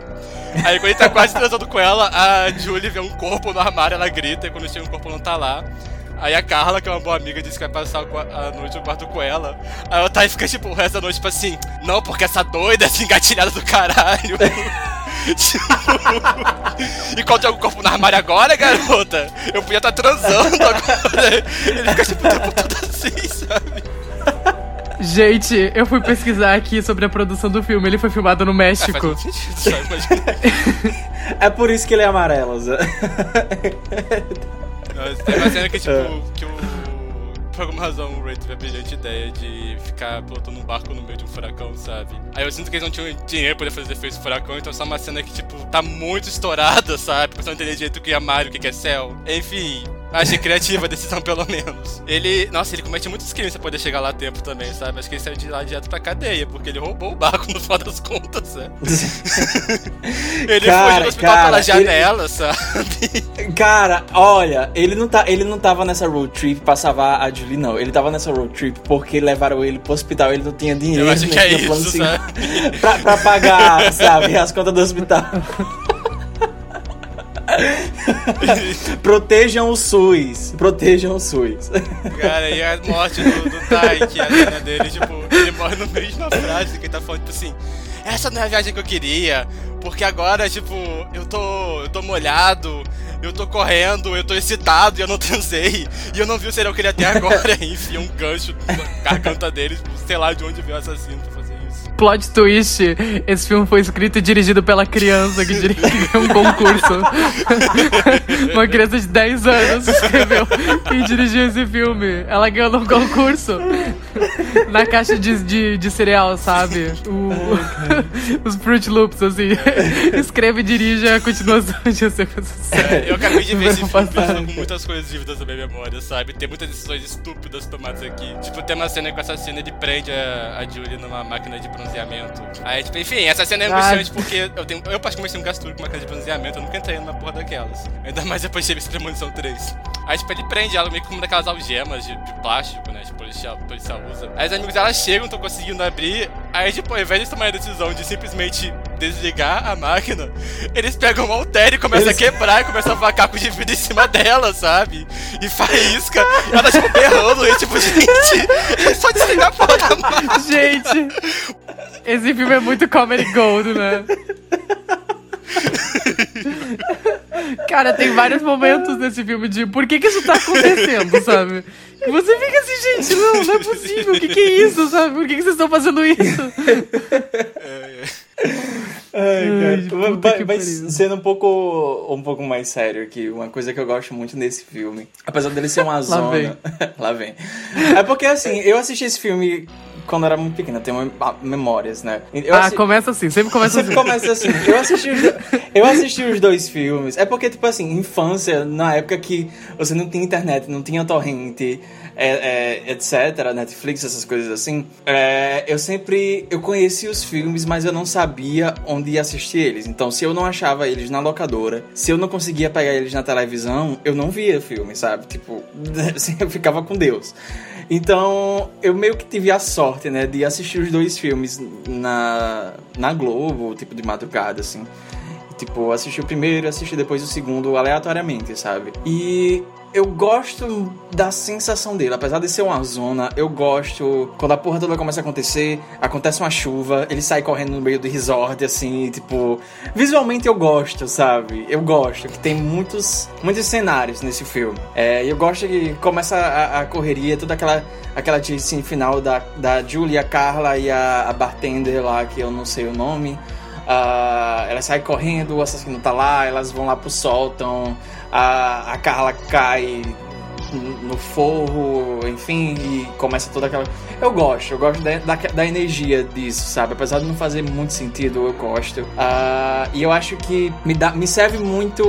Aí quando ele tá quase transando com ela, a Julie vê um corpo no armário, ela grita, e quando chega o corpo não tá lá. Aí a Carla, que é uma boa amiga, disse que vai passar a noite no quarto com ela. Aí o Tai fica, tipo, o resto da noite, tipo assim, não, porque essa doida, essa engatilhada do caralho. Tipo, e qual tem algum corpo no armário agora, garota? Eu podia estar transando agora. Ele fica, tipo, o tempo todo assim, sabe? Gente, eu fui pesquisar aqui sobre a produção do filme. Ele foi filmado no faz México. Imagina. É por isso que ele é amarelo, Zé. Nossa, Tem uma cena que, tipo, que o. Por alguma razão, o Ray teve a brilhante ideia de ficar pilotando um barco no meio de um furacão, sabe? Aí eu sinto que eles não tinham dinheiro pra fazer efeitos de furacão, então é só uma cena que, tipo, tá muito estourada, sabe? Pra você não entender direito o que é mar e o que é céu. Enfim. Achei criativa a decisão, pelo menos. Ele. Nossa, ele comete muitos crimes pra poder chegar lá a tempo também, sabe? Acho que ele saiu de lá direto pra cadeia, porque ele roubou o barco no final das contas, né? ele Cara, fugiu do hospital cara, pela ele- janela, sabe? Cara, olha, ele não, tá, ele não tava nessa road trip pra salvar a Julie, não. Ele tava nessa road trip porque levaram ele pro hospital, ele não tinha dinheiro. Eu acho que é plano isso, sabe? pra, pra pagar, sabe, as contas do hospital. Protejam o SUS. Protejam o SUS. Cara, e a morte do, do que a cena dele, tipo, ele morre no meio uma frase que ele tá falando, tipo assim, essa não é a viagem que eu queria, porque agora, tipo, eu tô. eu tô molhado, eu tô correndo, eu tô excitado e eu não transei. E eu não vi o serial killer até agora. Enfia um gancho na garganta dele, tipo, sei lá de onde veio o assassino isso. Plot twist: esse filme foi escrito e dirigido pela criança que dirigiu um concurso. Uma criança de 10 anos escreveu e dirigiu esse filme. Ela ganhou no concurso. Na caixa de, de, de cereal, sabe? O- os Fruit Loops, assim. Escreve e dirige a continuação de Sucesso. É, eu acabei de ver esse filme com muitas coisas vívidas da minha memória, sabe? Tem muitas decisões estúpidas tomadas aqui. Tipo, tem uma cena que o assassino ele prende a, a Julie numa máquina de bronzeamento. Aí, tipo, enfim, essa cena é Ah. angustiante porque eu, tenho, eu particularmente tenho um gasto com máquina de bronzeamento, eu nunca entrei numa porra daquelas. Ainda mais depois de ver Premonição 3. Aí, tipo, ele prende ela meio que como daquelas algemas de, de plástico, né? Tipo, policial, o policial usa. Aí os amigos dela chegam, tô conseguindo abrir. Aí, tipo, ao invés de tomar a decisão de simplesmente desligar a máquina, eles pegam uma altéria e começam Eles- a quebrar e começam a vacar com de vidro em cima dela, sabe? E faísca. E ela, tipo, berrando. E tipo, gente, é só desligar a porra da máquina. Gente, esse filme é muito comedy gold, né? Cara, tem vários momentos nesse filme de por que que isso tá acontecendo, sabe? E você fica assim, gente, não, não é possível, o que que é isso, sabe? Por que que vocês estão fazendo isso? Ai, cara. vai pariu. sendo um pouco, um pouco mais sério aqui, uma coisa que eu gosto muito nesse filme. Apesar dele ser uma zona. Lá vem. É porque assim, eu assisti esse filme quando era muito pequena, tenho mem- memórias, né? Eu ah, assi- começa assim, sempre começa Sempre assim. começa assim. Eu assisti, os do- eu assisti os dois filmes. É porque, tipo assim, infância, na época que você não tinha internet, não tinha torrente, é, é, etc., Netflix, essas coisas assim, é, eu sempre. Eu conhecia os filmes, mas eu não sabia onde assistir eles. Então, se eu não achava eles na locadora, se eu não conseguia pegar eles na televisão, eu não via filme, sabe? Tipo, assim, eu ficava com Deus. Então, eu meio que tive a sorte, né, de assistir os dois filmes na, na Globo, tipo, de madrugada, assim. Tipo, assisti o primeiro, assisti depois o segundo aleatoriamente, sabe? E eu gosto da sensação dele. Apesar de ser uma zona, eu gosto quando a porra toda começa a acontecer, acontece uma chuva, ele sai correndo no meio do resort, assim, tipo. Visualmente eu gosto, sabe? Eu gosto, que tem muitos, muitos cenários nesse filme. É, eu gosto que começa a, a correria, toda aquela, aquela chase final da, da Julia, Carla e a, a bartender lá, que eu não sei o nome. Ah, ela sai correndo, o assassino tá lá, elas vão lá pro sótão, a, a Carla cai no- forro, enfim, e começa toda aquela. Eu gosto, eu gosto da, da, da energia disso, sabe? Apesar de não fazer muito sentido, eu gosto. Ah, e eu acho que me, dá, me serve muito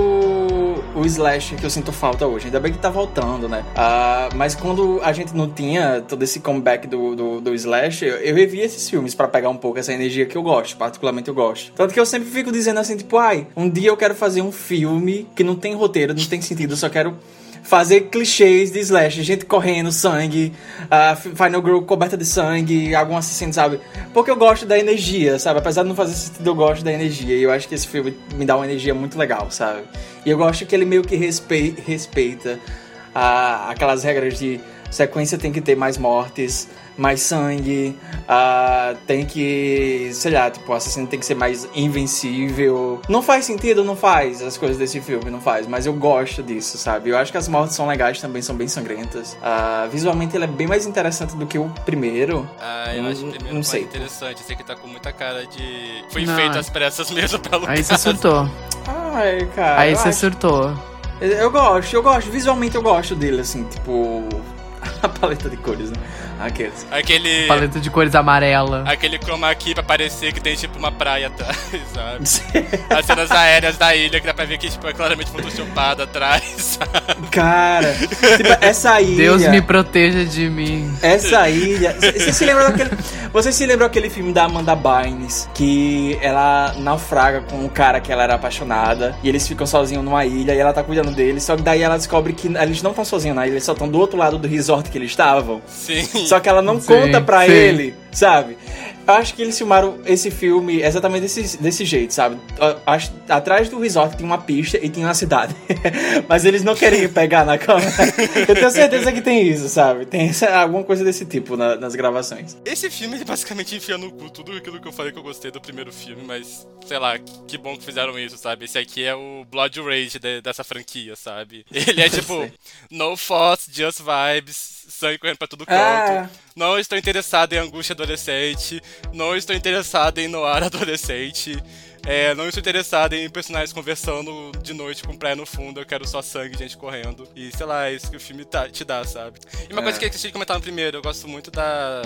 o slash que eu sinto falta hoje. Ainda bem que tá voltando, né? Ah, mas quando a gente não tinha todo esse comeback do, do, do slash, eu, eu revia esses filmes pra pegar um pouco essa energia que eu gosto, particularmente eu gosto. Tanto que eu sempre fico dizendo assim, tipo, ai, um dia eu quero fazer um filme que não tem roteiro, não tem sentido, eu só quero fazer clichês de slash, gente correndo, sangue, a Final Girl coberta de sangue, algum assassino, sabe? Porque eu gosto da energia, sabe? Apesar de não fazer sentido, eu gosto da energia. E eu acho que esse filme me dá uma energia muito legal, sabe? E eu gosto que ele meio que respeita, respeita ah, aquelas regras de sequência tem que ter mais mortes, mais sangue, ah, tem que, sei lá, tipo, o assassino tem que ser mais invencível. Não faz sentido, não faz as coisas desse filme, não faz, mas eu gosto disso, sabe? Eu acho que as mortes são legais também, são bem sangrentas. Ah, visualmente ele é bem mais interessante do que o primeiro. Ah, eu Não- acho o primeiro não sei. interessante. Esse aqui tá com muita cara de. Foi Não, feito é. às pressas mesmo pelo Aí você surtou. Ai, cara. Aí eu você acho- surtou. Eu, eu gosto, eu gosto. Visualmente eu gosto dele, assim, tipo. A paleta de cores, né? Aqueles. Aquele. Paleta de cores amarela. Aquele chroma key pra parecer que tem tipo uma praia atrás, sabe? As cenas aéreas da ilha que dá pra ver que tipo, é claramente photoshopada atrás, sabe? Cara, tipo, essa ilha. Deus me proteja de mim. Essa ilha. Você se lembra daquele. Você se lembra aquele filme da Amanda Bynes? Que ela naufraga com um cara que ela era apaixonada. E eles ficam sozinhos numa ilha e ela tá cuidando deles. Só que daí ela descobre que eles não estão sozinhos na ilha, eles só estão do outro lado do resort que eles estavam. Sim. Só que ela não Sim, conta pra sim. ele, sabe? Eu acho que eles filmaram esse filme exatamente desse, desse jeito, sabe? Acho- atrás do resort tinha uma pista e tinha uma cidade. Mas eles não queriam pegar na câmera. Eu tenho certeza que tem isso, sabe? Tem essa- alguma coisa desse tipo na- nas gravações. Esse filme, ele basicamente enfia no cu tudo aquilo que eu falei que eu gostei do primeiro filme, mas sei lá, que bom que fizeram isso, sabe? Esse aqui é o Blood Rage de- dessa franquia, sabe? Ele é tipo, no force, just vibes, sangue correndo pra todo canto. Ah. Não estou interessado em angústia adolescente, não estou interessado em noir adolescente. É, não estou interessado em personagens conversando de noite com praia no fundo, eu quero só sangue, gente correndo. E sei lá, é isso que o filme tá- te dá, sabe? E uma coisa que eu esqueci de comentar no primeiro, eu gosto muito da,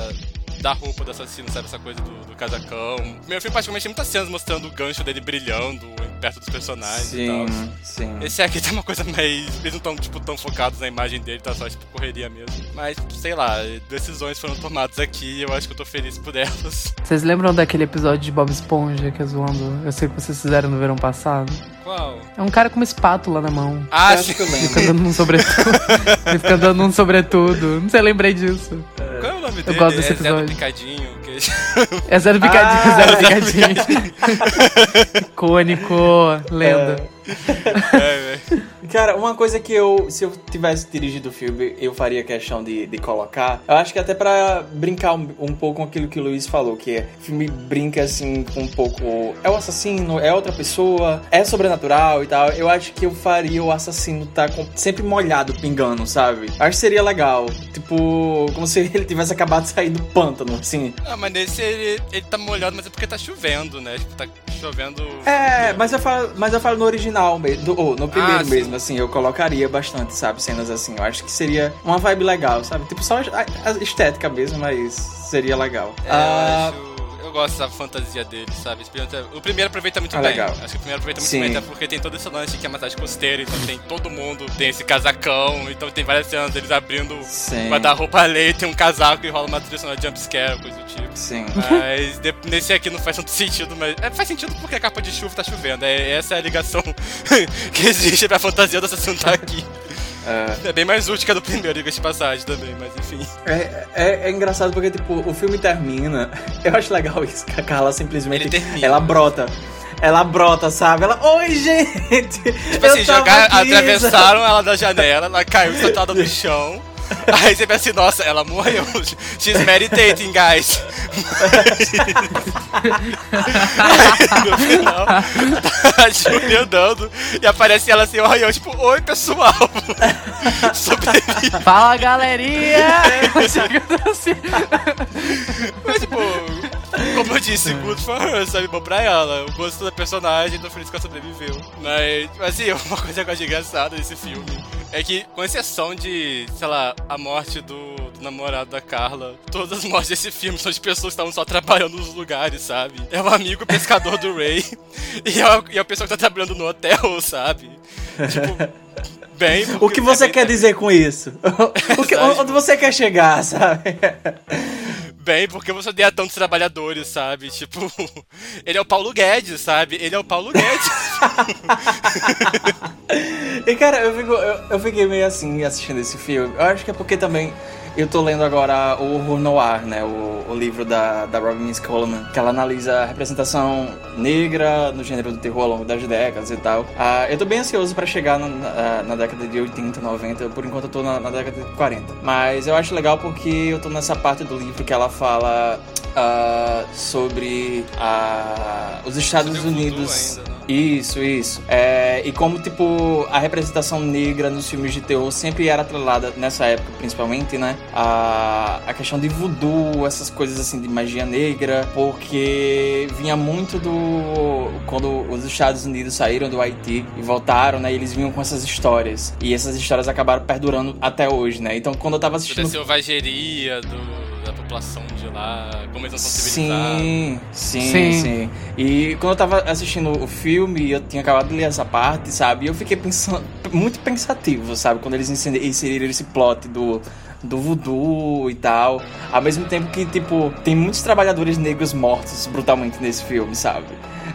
da roupa do assassino, sabe? Essa coisa do, do casacão. Primeiro filme praticamente tem muitas cenas mostrando o gancho dele brilhando perto dos personagens e tal. Sim, sim. Esse aqui tem uma coisa mais. Eles não estão, tipo, tão focados na imagem dele, tá só, tipo, correria mesmo. Mas, sei lá, decisões foram tomadas aqui e eu acho que eu tô feliz por elas. Vocês lembram daquele episódio de Bob Esponja que é zoando? Eu sei que vocês fizeram no verão passado. Qual? É um cara com uma espátula na mão. Ah, Eu sim. acho que eu Ele fica lembro. andando num sobretudo. Ele fica andando num sobretudo. Não sei, lembrei disso. É nome dele? gosto desse é episódio. Picadinho. Que... É zero picadinho, Ah, zero picadinho. Icônico, lenda. é, velho. Cara, uma coisa que eu, se eu tivesse dirigido o filme, eu faria questão de, de colocar. Eu acho que até pra brincar um, um pouco com aquilo que o Luiz falou, que é, o filme brinca assim com um pouco. É o assassino, é outra pessoa, é sobrenatural e tal. Eu acho que eu faria o assassino tá com- sempre molhado, pingando, sabe? Acho que seria legal. Tipo, como se ele tivesse acabado de sair do pântano, assim. Ah, mas nesse ele, ele tá molhado, mas é porque tá chovendo, né? Tipo, tá chovendo. É, mas eu falo, mas eu falo no original mesmo, ou no primeiro Ah, sim. Assim, eu colocaria bastante, sabe, cenas assim. Eu acho que seria uma vibe legal, sabe? Tipo, só a, a estética mesmo, mas seria legal. É, Ah, eu acho. Eu gosto da fantasia dele, sabe? O primeiro aproveita muito Ah, bem. legal. Acho que o primeiro aproveita muito Sim. bem, até porque tem todo esse lance que é massagem costeira, então tem todo mundo, tem esse casacão, então tem várias cenas deles abrindo Sim. guarda-roupa ali, tem um casaco e rola uma trilha sonora de jumpscare, coisa do tipo. Sim. Mas nesse aqui não faz tanto sentido, mas. É, faz sentido porque a capa de chuva tá chovendo. É, essa é a ligação que existe pra fantasia do assassino tá aqui. É bem mais útil que a do primeiro, diga de passagem também, mas enfim. É, é, é engraçado porque, tipo, o filme termina. Eu acho legal isso, que a Carla simplesmente. Ele termina. Ela brota. Ela brota, sabe? Ela. Oi, gente! Tipo assim, jogar, atravessaram ela da janela, ela caiu sentada no chão. Aí você pensa assim, nossa, ela morreu. She's meditating, guys. Aí, no final, tá a Julia andando e aparece ela assim, oi, eu, tipo, oi pessoal. Sobrevivi. Fala, galerinha! Assim. Mas, tipo, como eu disse, good for her, sabe? Bom pra ela. Eu gosto da personagem, tô feliz que ela sobreviveu. Mas, assim, uma coisa que eu acho engraçada desse filme é que, com exceção de, sei lá, a morte do, do namorado da Carla, todas as mortes desse filme são de pessoas que estavam só trabalhando nos lugares, sabe? É o amigo pescador do Ray e é, o- e é a pessoa que tá trabalhando no hotel, sabe? Tipo, bem. O que você é bem- quer dizer com isso? O que, onde você quer chegar, sabe? Bem, porque você odeia tantos trabalhadores, sabe? Tipo, ele é o Paulo Guedes, sabe? Ele é o Paulo Guedes. E cara, eu, fico, eu, eu fiquei meio assim assistindo esse filme. Eu acho que é porque também eu tô lendo agora o Horror Noir, né? O, o livro da, da Robin S. Coleman, que ela analisa a representação negra no gênero do terror ao longo das décadas e tal. Ah, eu tô bem ansioso pra chegar na, na, na década de 80, 90. Por enquanto eu tô na, na década de 40. Mas eu acho legal porque eu tô nessa parte do livro que ela fala ah, sobre ah, os Estados Unidos. ainda, né? Isso, isso. É, e como, tipo, a representação negra nos filmes de terror sempre era atrelada, nessa época principalmente, né? A, a questão de voodoo, essas coisas assim de magia negra, porque vinha muito do. Quando os Estados Unidos saíram do Haiti e voltaram, né? Eles vinham com essas histórias. E essas histórias acabaram perdurando até hoje, né? Então quando eu tava Da assistindo. selvageria do, da população de lá, como eles não são civilizados. Sim, sim, Sim. sim, E quando eu tava assistindo o filme, eu tinha acabado de ler essa parte, sabe? E eu fiquei pensando, muito pensativo, sabe? Quando eles inseri- inseriram esse plot do, do voodoo e tal. Ao mesmo tempo que, tipo, tem muitos trabalhadores negros mortos brutalmente nesse filme, sabe?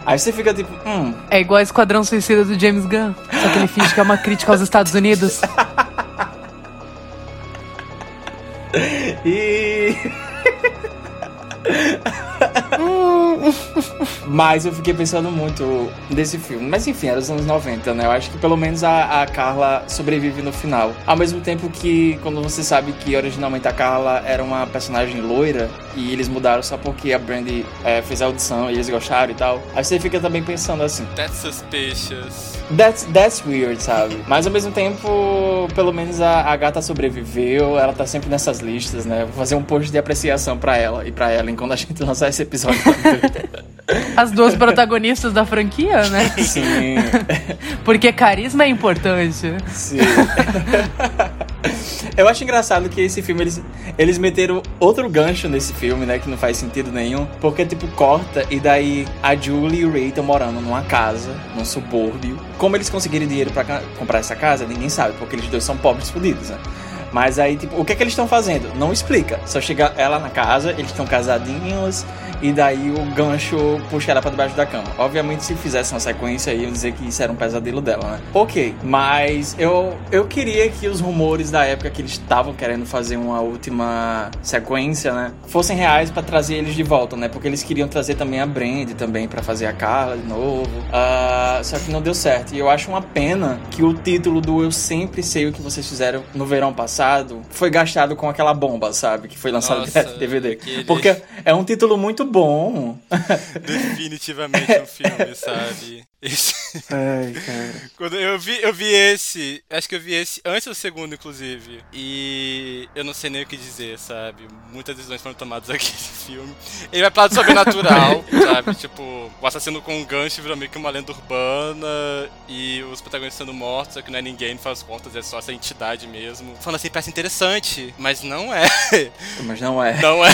Aí você fica tipo, hum, É igual a Esquadrão Suicida do James Gunn. Só que ele finge que é uma crítica aos Estados Unidos. E. Mas eu fiquei pensando muito nesse filme. Mas enfim, era os anos 90, né? Eu acho que pelo menos a, a Carla sobrevive no final. Ao mesmo tempo que, quando você sabe que originalmente a Carla era uma personagem loira e eles mudaram só porque a Brandy é, fez a audição e eles gostaram e tal. Aí você fica também pensando assim: That's suspicious. That's, that's weird, sabe? Mas ao mesmo tempo, pelo menos a, a gata sobreviveu, ela tá sempre nessas listas, né? Vou fazer um post de apreciação pra ela e pra Ellen quando a gente lançar esse episódio. As duas protagonistas da franquia, né? sim, Porque carisma é importante. sim. Eu acho engraçado que esse filme, eles, eles meteram outro gancho nesse filme, né? Que não faz sentido nenhum. Porque, tipo, corta e daí a Julie e o Ray estão morando numa casa, num subúrbio. Como eles conseguiram dinheiro pra ca- comprar essa casa, ninguém sabe, porque eles dois são pobres fodidos, né? Mas aí, tipo, o que é que eles estão fazendo? Não explica. Só chega ela na casa, eles estão casadinhos, e daí o gancho puxa ela pra debaixo da cama. Obviamente, se fizesse uma sequência, iam dizer que isso era um pesadelo dela, né? Ok, mas eu, eu queria que os rumores da época que eles estavam querendo fazer uma última sequência, né? Fossem reais pra trazer eles de volta, né? Porque eles queriam trazer também a Brand também pra fazer a Carla de novo. Ah, só que não deu certo. E eu acho uma pena que o título do Eu Sempre Sei O Que Vocês Fizeram no verão passado foi gastado com aquela bomba, sabe? Que foi lançado Nossa, DVD. aquele- Porque é um título muito bom. Definitivamente um filme, sabe? Esse- Ai, cara. Quando eu vi, eu vi esse, acho que eu vi esse antes do segundo, inclusive. E eu não sei nem o que dizer, sabe? Muitas decisões foram tomadas aqui nesse filme. Ele vai pro lado sobrenatural, sabe? Tipo, o assassino com um gancho virou meio que uma lenda urbana e os protagonistas sendo mortos, só que não é ninguém, das contas, é só essa entidade mesmo. Falando assim, parece interessante, mas não é. Mas não é. Não é.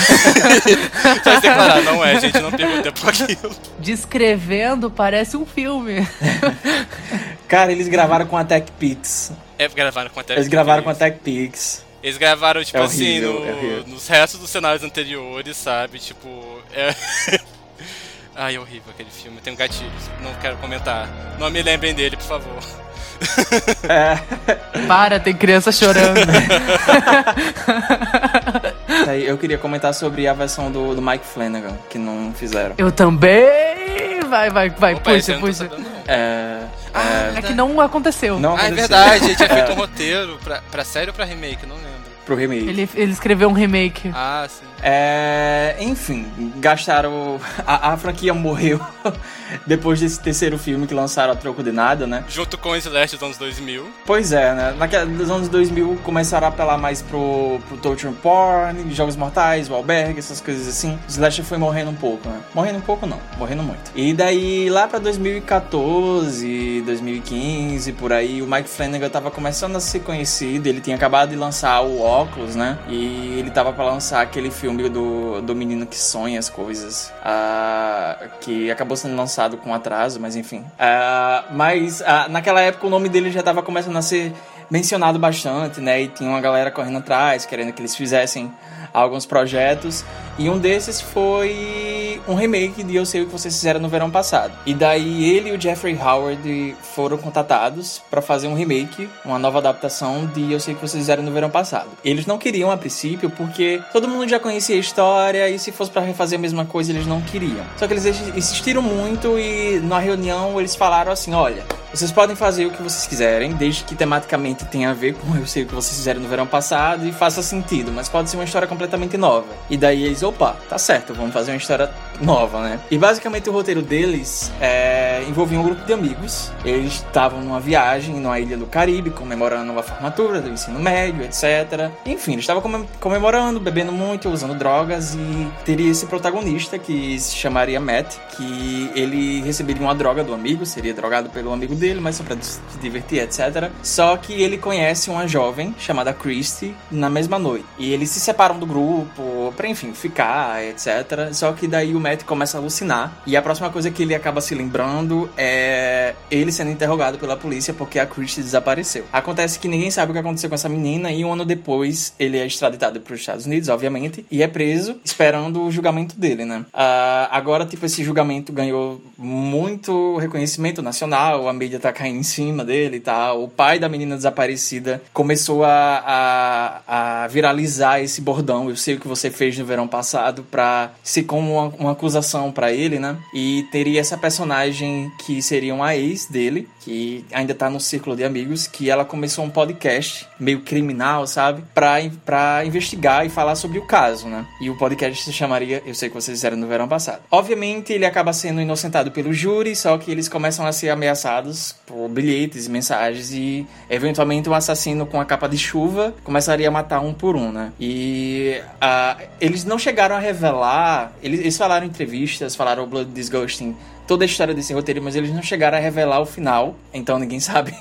Só declarar, não é, gente, não pergunta tempo aquilo. Descrevendo, parece um filme. Cara, eles gravaram com a Tech Pix. É, gravaram com a Eles gravaram com a Tech Pix. Eles gravaram, tipo É assim, horrível, no- é horrível. nos restos dos cenários anteriores, sabe? Tipo. É... Ai, é horrível aquele filme. Tem gatilhos. Não quero comentar. Não me lembrem dele, por favor. Para, tem criança chorando. Aí eu queria comentar sobre a versão do, do Mike Flanagan, que não fizeram. Eu também. Vai, vai, vai, Opa, puxa, tô puxa. sabendo, não. É. É que não aconteceu. Não Ah, é aconteceu. verdade. Ele tinha feito um roteiro pra, pra série ou pra remake? Não lembro. Pro remake. Ele, ele escreveu um remake. Ah, sim. É, enfim, gastaram. A, a franquia morreu depois desse terceiro filme que lançaram a troco de nada, né? Junto com o Slash dos anos 2000. Pois é, né? Naquela, nos anos 2000 começaram a apelar mais pro, pro torture porn, jogos mortais, o albergue, essas coisas assim. O Slasher foi morrendo um pouco, né? Morrendo um pouco não, morrendo muito. E daí lá pra 2014, 2015, por aí, o Mike Flanagan tava começando a ser conhecido, ele tinha acabado de lançar o Oculus, né? E ele tava pra lançar aquele filme do, do menino que sonha as coisas, ah, que acabou sendo lançado com atraso, mas enfim. Ah, mas ah, naquela época o nome dele já tava começando a ser mencionado bastante, né? E tinha uma galera correndo atrás, querendo que eles fizessem alguns projetos. E um desses foi um remake de Eu Sei O Que Vocês Fizeram no verão passado. E daí ele e o Jeffrey Howard foram contatados para fazer um remake, uma nova adaptação de Eu Sei O Que Vocês Fizeram no verão passado. Eles não queriam a princípio porque todo mundo já conhecia a história e se fosse para refazer a mesma coisa eles não queriam. Só que eles insistiram muito e na reunião eles falaram assim: olha, vocês podem fazer o que vocês quiserem, desde que tematicamente tenha a ver com eu sei o que vocês fizeram no verão passado e faça sentido, mas pode ser uma história completamente nova. E daí eles, opa, tá certo, vamos fazer uma história nova, né? E basicamente o roteiro deles é, envolvia um grupo de amigos. Eles estavam numa viagem numa ilha do Caribe, comemorando a formatura do ensino médio, etc. Enfim, eles estavam comem- comemorando, bebendo muito, usando drogas e teria esse protagonista que se chamaria Matt, que ele receberia uma droga do amigo, seria drogado pelo amigo dele, mas só pra se divertir, etc. Só que ele conhece uma jovem chamada Christy na mesma noite. E eles se separam do grupo pra, enfim, ficar, etc. Só que daí o Matt começa a alucinar. E a próxima coisa que ele acaba se lembrando é ele sendo interrogado pela polícia porque a Christy desapareceu. Acontece que ninguém sabe o que aconteceu com essa menina e um ano depois ele é extraditado para os Estados Unidos, obviamente, e é preso esperando o julgamento dele, né? Ah, agora, tipo, esse julgamento ganhou muito reconhecimento nacional, a mídia tá caindo em cima dele e tal. O pai da menina desaparecida começou a, a, a viralizar esse bordão. Eu sei o que você fez no verão passado pra ser como uma, uma acusação pra ele, né? E teria essa personagem que seria uma ex dele, que ainda tá no círculo de amigos, que ela começou um podcast meio criminal, sabe? Pra, pra investigar e falar sobre o caso, né? E o podcast se chamaria Eu Sei Que Vocês Fizeram no Verão Passado. Obviamente, ele acaba sendo inocentado pelo júri, só que eles começam a ser ameaçados por bilhetes mensagens e, eventualmente, um assassino com a capa de chuva começaria a matar um por um, né? E ah, eles não chegaram a revelar... Eles, eles falaram em entrevistas, falaram o Blood Disgusting toda a história desse roteiro, mas eles não chegaram a revelar o final, então ninguém sabe.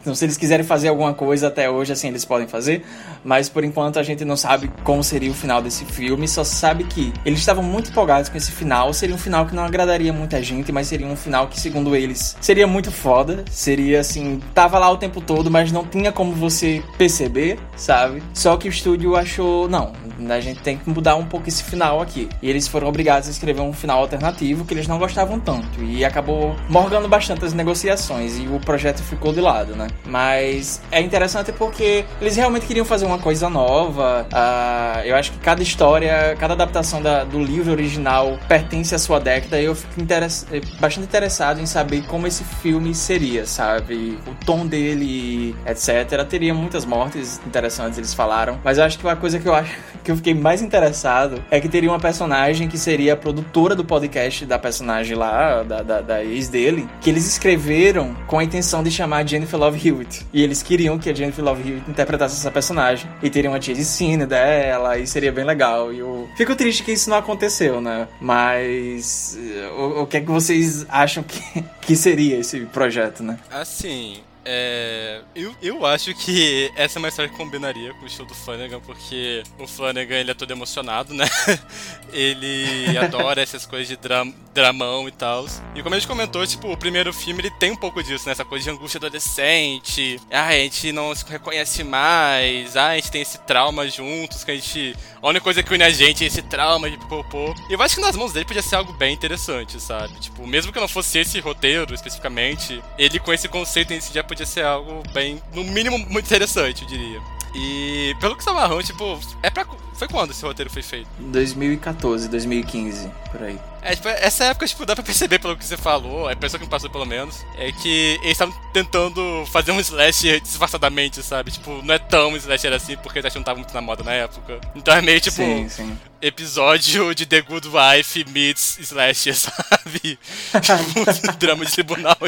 Então, se eles quiserem fazer alguma coisa até hoje, assim, eles podem fazer. Mas por enquanto a gente não sabe como seria o final desse filme, só sabe que eles estavam muito empolgados com esse final. Seria um final que não agradaria muita gente, mas seria um final que, segundo eles, seria muito foda. Seria assim, tava lá o tempo todo, mas não tinha como você perceber, sabe? Só que o estúdio achou, não, a gente tem que mudar um pouco esse final aqui. E eles foram obrigados a escrever um final alternativo que eles não gostavam tanto. E acabou morgando bastante as negociações e o projeto ficou de lado, né? Mas é interessante porque eles realmente queriam fazer uma coisa nova. Uh, eu acho que cada história, cada adaptação da, do livro original pertence à sua década. E eu fico interess bastante interessado em saber como esse filme seria, sabe? O tom dele, etc. Teria muitas mortes interessantes, eles falaram. Mas eu acho que uma coisa que eu acho que eu fiquei mais interessado é que teria uma personagem que seria a produtora do podcast da personagem lá, da, da, da ex dele, que eles escreveram com a intenção de chamar Jennifer Love Hewitt. E eles queriam que a Jennifer Love Hewitt interpretasse essa personagem. E teria uma tia de cine dela, e seria bem legal. E eu fico triste que isso não aconteceu, né? Mas o, o que é que vocês acham que, que seria esse projeto, né? Assim, é, eu, eu acho que essa é uma história que combinaria com o show do Flanagan, porque o Flanagan ele é todo emocionado, né? ele adora essas coisas de dram, dramão e tal. E como a gente comentou, tipo, o primeiro filme ele tem um pouco disso, né? Essa coisa de angústia adolescente. Ah, a gente não se reconhece mais. Ah, a gente tem esse trauma juntos, que a gente. A única coisa que une a gente é esse trauma de popô. E eu acho que nas mãos dele podia ser algo bem interessante, sabe? Tipo, mesmo que não fosse esse roteiro especificamente, ele com esse conceito em si já podia ser algo bem, no mínimo, muito interessante, eu diria. E pelo que você tá tipo, é pra. Foi quando esse roteiro foi feito? 2014, 2015, por aí. É, tipo, essa época, tipo, dá pra perceber pelo que você falou, a impressão que me passou pelo menos, é que eles estavam tentando fazer um slasher disfarçadamente, sabe? Tipo, não é tão slasher assim, porque eles não tava muito na moda na época. Então é meio tipo. Sim, sim. Episódio de The Good Wife meets slasher, sabe? tipo, drama de tribunal.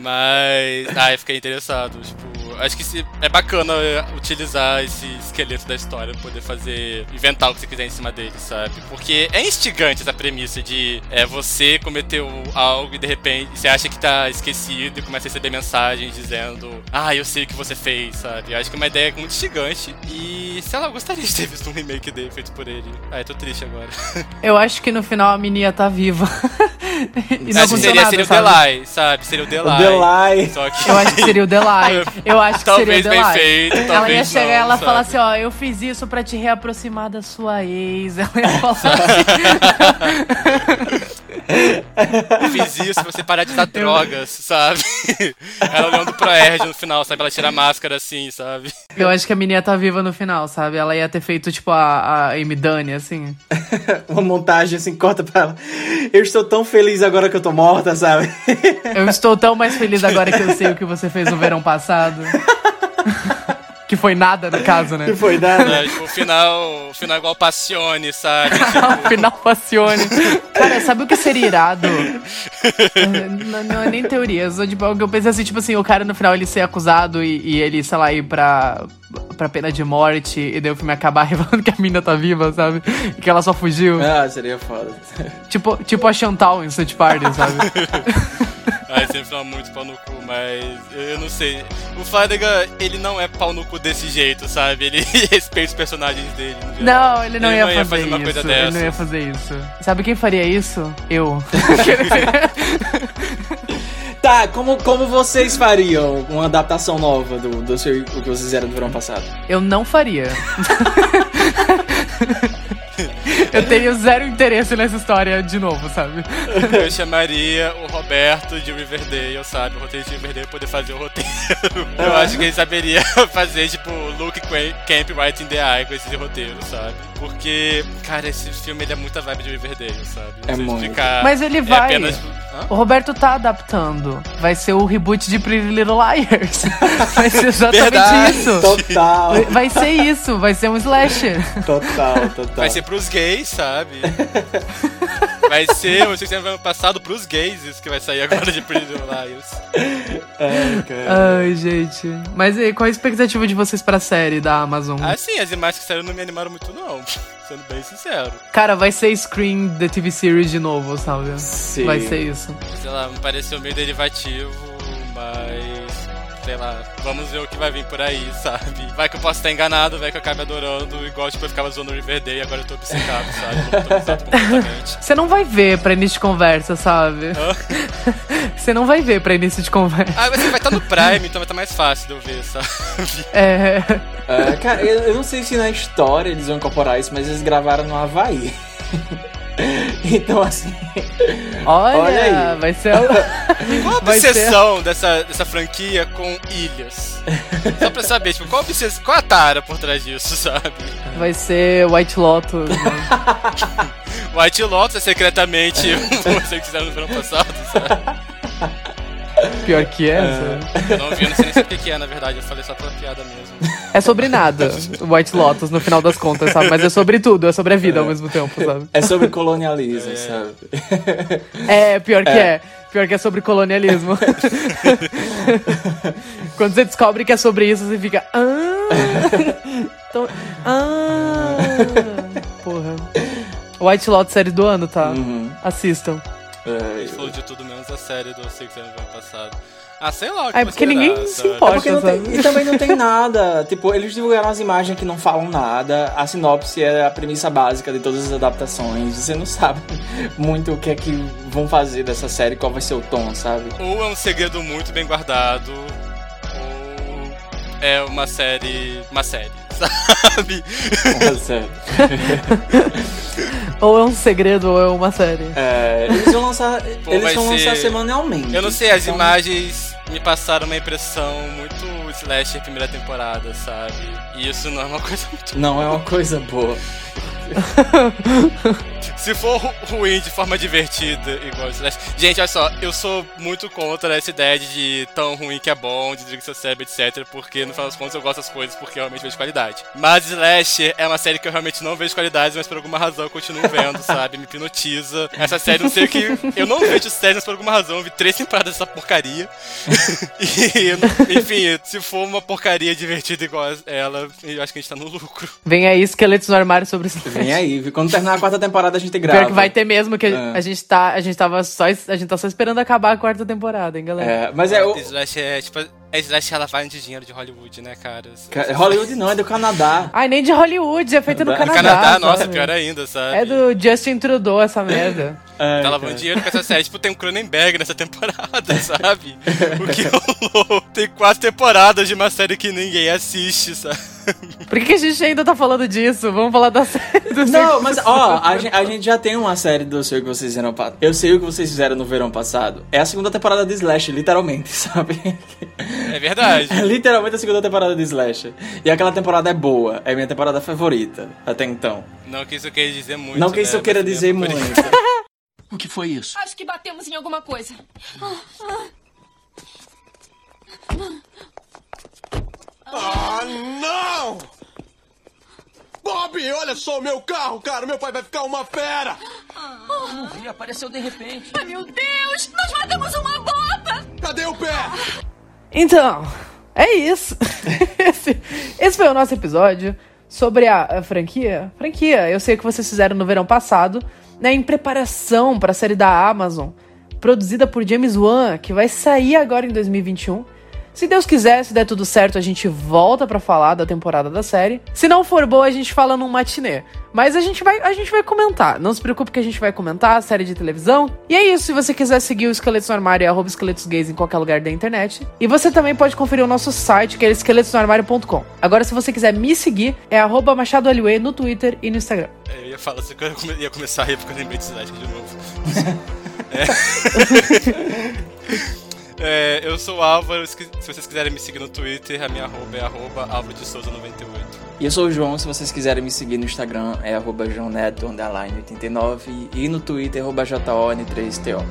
Mas. Ah, eu fiquei interessado, tipo acho que é bacana utilizar esse esqueleto da história poder fazer. inventar o que você quiser em cima dele, sabe? Porque é instigante essa premissa de é, você cometeu algo e de repente você acha que tá esquecido e começa a receber mensagens dizendo Ah, eu sei o que você fez, sabe? Eu acho que é uma ideia muito instigante e, sei lá, eu gostaria de ter visto um remake dele feito por ele. Ah, eu tô triste agora. Eu acho que no final a menina tá viva. e não acho que seria, nada, seria o Delay, sabe? Seria o Delay. O Delay. Só que... Eu acho que seria o Delay. Eu acho que talvez seria o Delay. Feito, ela ia chegar e ela sabe? falar assim, ó, eu fiz isso pra te reaproximar da sua ex. Ela ia falar assim. Fiz isso pra você parar de usar drogas, sabe? Ela olhando pro Erd no final, sabe? Ela tira a máscara assim, sabe? Eu acho que a menina tá viva no final, sabe? Ela ia ter feito, tipo, a, a Amy Dunny, assim. Uma montagem assim, corta pra ela. Eu estou tão feliz agora que eu tô morta, sabe? Eu estou tão mais feliz agora que eu sei o que você fez no verão passado. Que foi nada, no caso, né? Que foi nada. É, tipo, o final, o final igual Passione, sabe? Tipo, Final Passione. Cara, sabe o que seria irado? não, não é nem teoria. Só, tipo, o que eu pensei assim, tipo assim, o cara no final ele ser acusado e, e ele, sei lá, ir pra, pra pena de morte e daí o filme acabar revelando que a mina tá viva, sabe? E que ela só fugiu. Ah, seria foda. Tipo, tipo a Chantal em Search Party, sabe? Ai, sempre fala muito pau no cu, mas eu, não sei. O Flanagan, ele não é pau no cu desse jeito, sabe? Ele respeita os personagens dele. Não, ele não, Ele ia, não ia fazer, fazer uma isso. coisa ele não ia fazer isso. Sabe quem faria isso? Eu. Tá, como, como vocês fariam uma adaptação nova do, do seu, o que vocês fizeram no verão passado? Eu não faria. Eu teria zero interesse nessa história de novo, sabe? Eu chamaria o Roberto de Riverdale, sabe? O roteiro de Riverdale poder fazer o roteiro. Eu acho que ele saberia fazer, tipo, Luke Camp Right in the Eye com esse roteiro, sabe? Porque, cara, esse filme ele é muita vibe de Riverdale, sabe? Não É muito. explicar. Mas ele É vai. apenas... Hã? O Roberto tá adaptando. Vai ser o reboot de Pretty Little Liars. Vai ser exatamente Verdade. isso. Total, Vai ser isso, vai ser um slasher. total, total. Vai ser pros gays, sabe? Vai ser o Sexta ano passado pros gays, isso que vai sair agora de Pretty Little Liars. Ai, cara. Ai, gente. Mas e aí, qual a expectativa de vocês pra série da Amazon? Assim, as imagens que saíram não me animaram muito, não. Sendo bem sincero. Cara, vai ser Scream The TV Series de novo, sabe? Sim. Vai ser isso. Sei lá, me pareceu meio derivativo, mas. Sei lá, vamos ver o que vai vir por aí, sabe? Vai que eu posso estar enganado, vai que eu acabe adorando, igual tipo, eu ficava zoando o Riverdale e agora eu tô obcecado, sabe? Não tô obcecado completamente. Você não vai ver pra início de conversa, sabe? Hã? Você não vai ver pra início de conversa. Ah, mas vai estar no Prime, então vai estar mais fácil de eu ver, sabe? É. É, cara, eu, eu não sei se na história eles vão incorporar isso, mas eles gravaram no Havaí. então, assim. Olha, Olha aí. vai ser. o- Qual a Vai ser- obsessão dessa, dessa franquia com ilhas? Só pra saber, tipo, qual a, obsessão, qual a tara por trás disso, sabe? Vai ser White Lotus. né? White Lotus é secretamente você que fizeram no verão passado, sabe? Pior que é. Eu não vi, eu não sei nem sei o que que é, na verdade, eu falei só pela piada mesmo. É sobre nada, White Lotus, no final das contas, sabe? Mas é sobre tudo, é sobre a vida ao mesmo tempo, sabe? É sobre colonialismo, sabe? É, pior que é. Pior que é sobre colonialismo. Quando você descobre que é sobre isso, você fica. Ah! Então, ah! Porra. White Lotus série do ano, tá? Uhum. Assistam. A É, gente falou de tudo menos a série do Six Anos do ano passado. Ah, sei lá o que É vai porque ninguém se sabe? É importa. porque não tem, e também não tem nada. Tipo, eles divulgaram as imagens que não falam nada. A sinopse é a premissa básica de todas as adaptações. Você não sabe muito o que é que vão fazer dessa série, qual vai ser o tom, sabe? Ou é um segredo muito bem guardado, é uma série. uma série, sabe? É sério. Ou é um segredo ou é uma série. É, eles vão lançar, Pô, eles vão ser- lançar semanalmente. Eu não sei, as Então, imagens me passaram uma impressão muito slasher primeira temporada, sabe? E isso não é uma coisa muito. Não é uma coisa boa. Se for ru- ruim de forma divertida, igual Slash. Gente, olha só, eu sou muito contra essa ideia de tão ruim que é bom, de desligar seu cérebro, etc. Porque no final das contas eu gosto das coisas porque eu realmente vejo qualidade. Mas Slash é uma série que eu realmente não vejo qualidades, mas por alguma razão eu continuo vendo, sabe? Me hipnotiza. Essa série, não sei o que. Eu não vejo séries, mas por alguma razão eu vi três temporadas dessa porcaria. e, enfim, se for uma porcaria divertida igual ela, eu acho que a gente tá no lucro. Vem aí, esqueletos no armário sobre isso. Vem aí, viu? quando terminar a quarta temporada a gente grava. Pior que vai ter mesmo, que a, É. a gente tá. A gente tava só. A gente tá só esperando acabar a quarta temporada, hein, galera? É, mas é o. Slash é tipo. A Slash ela vai de dinheiro de Hollywood, né, cara? Ca- Hollywood não, é do Canadá. Ai, nem de Hollywood, é feita no Do Canadá. Canadá, nossa, sabe? pior ainda, sabe? É do Justin Trudeau essa merda. É, Tá lavando cara. dinheiro com essa série. Tipo, tem um Cronenberg nessa temporada, sabe? O que rolou? Tem quatro temporadas de uma série que ninguém assiste, sabe? Por que, que a gente ainda tá falando disso? Vamos falar da série do Não, mas ó, a gente, a gente já tem uma série do Sei O Que Vocês Fizeram Eu Sei O Que Vocês Fizeram no verão passado. É a segunda temporada de Slash, literalmente, sabe? É verdade. É literalmente a segunda temporada de Slash. E aquela temporada é boa, é minha temporada favorita, até então. Não que isso queira dizer muito. Não que isso né, eu queira mas dizer muito. O que foi isso? Acho que batemos em alguma coisa. Ah, não! Bob, olha só o meu carro, cara. Meu pai vai ficar uma fera. Não vi, apareceu de repente. Ai, meu Deus! Nós matamos uma bota! Cadê o pé? Então, é isso. esse, esse foi o nosso episódio sobre a, a franquia. Franquia, eu sei que vocês fizeram no verão passado, né, em preparação para a série da Amazon, produzida por James Wan, que vai sair agora em 2021. Se Deus quiser, se der tudo certo, a gente volta pra falar da temporada da série. Se não for boa, a gente fala num matinê. Mas a gente vai, a gente vai comentar. Não se preocupe que a gente vai comentar a série de televisão. E é isso. Se você quiser seguir o Esqueletos no Armário, é arroba esqueletos gays em qualquer lugar da internet. E você também pode conferir o nosso site, que é esqueletosnoarmário.com. Agora, se você quiser me seguir, é arroba Machado Aliue no Twitter e no Instagram. É, Eu ia falar assim eu ia começar a rir porque eu lembrei de Slash de novo. É. É, eu sou o Álvaro, se vocês quiserem me seguir no Twitter, a minha arroba é arroba Álvaro de Souza 98. E eu sou o João, se vocês quiserem me seguir no Instagram é arroba joãoneto, underline 89 e no Twitter arroba JON3TO.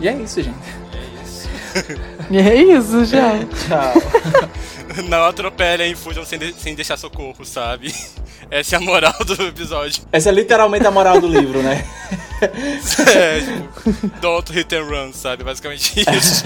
E é isso, gente. É isso. E é isso, já. Tchau. Não atropelem e fujam sem, de- sem deixar socorro, sabe? Essa é a moral do episódio. Essa é literalmente a moral do livro, né? É, tipo, don't hit and run, sabe? Basicamente isso.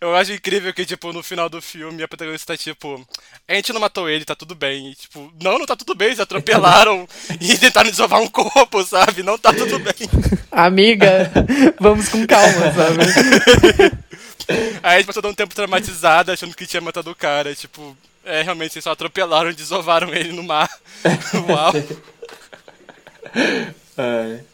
Eu acho incrível que, tipo, no final do filme a protagonista tá tipo, a gente não matou ele, tá tudo bem. E, tipo, não, não tá tudo bem, eles atropelaram e tentaram desovar um corpo, sabe? Não tá tudo bem. Amiga, vamos com calma, sabe? Aí a gente passou um tempo traumatizada, achando que tinha matado o cara. Tipo, é, realmente, eles só atropelaram e desovaram ele no mar. Uau. É.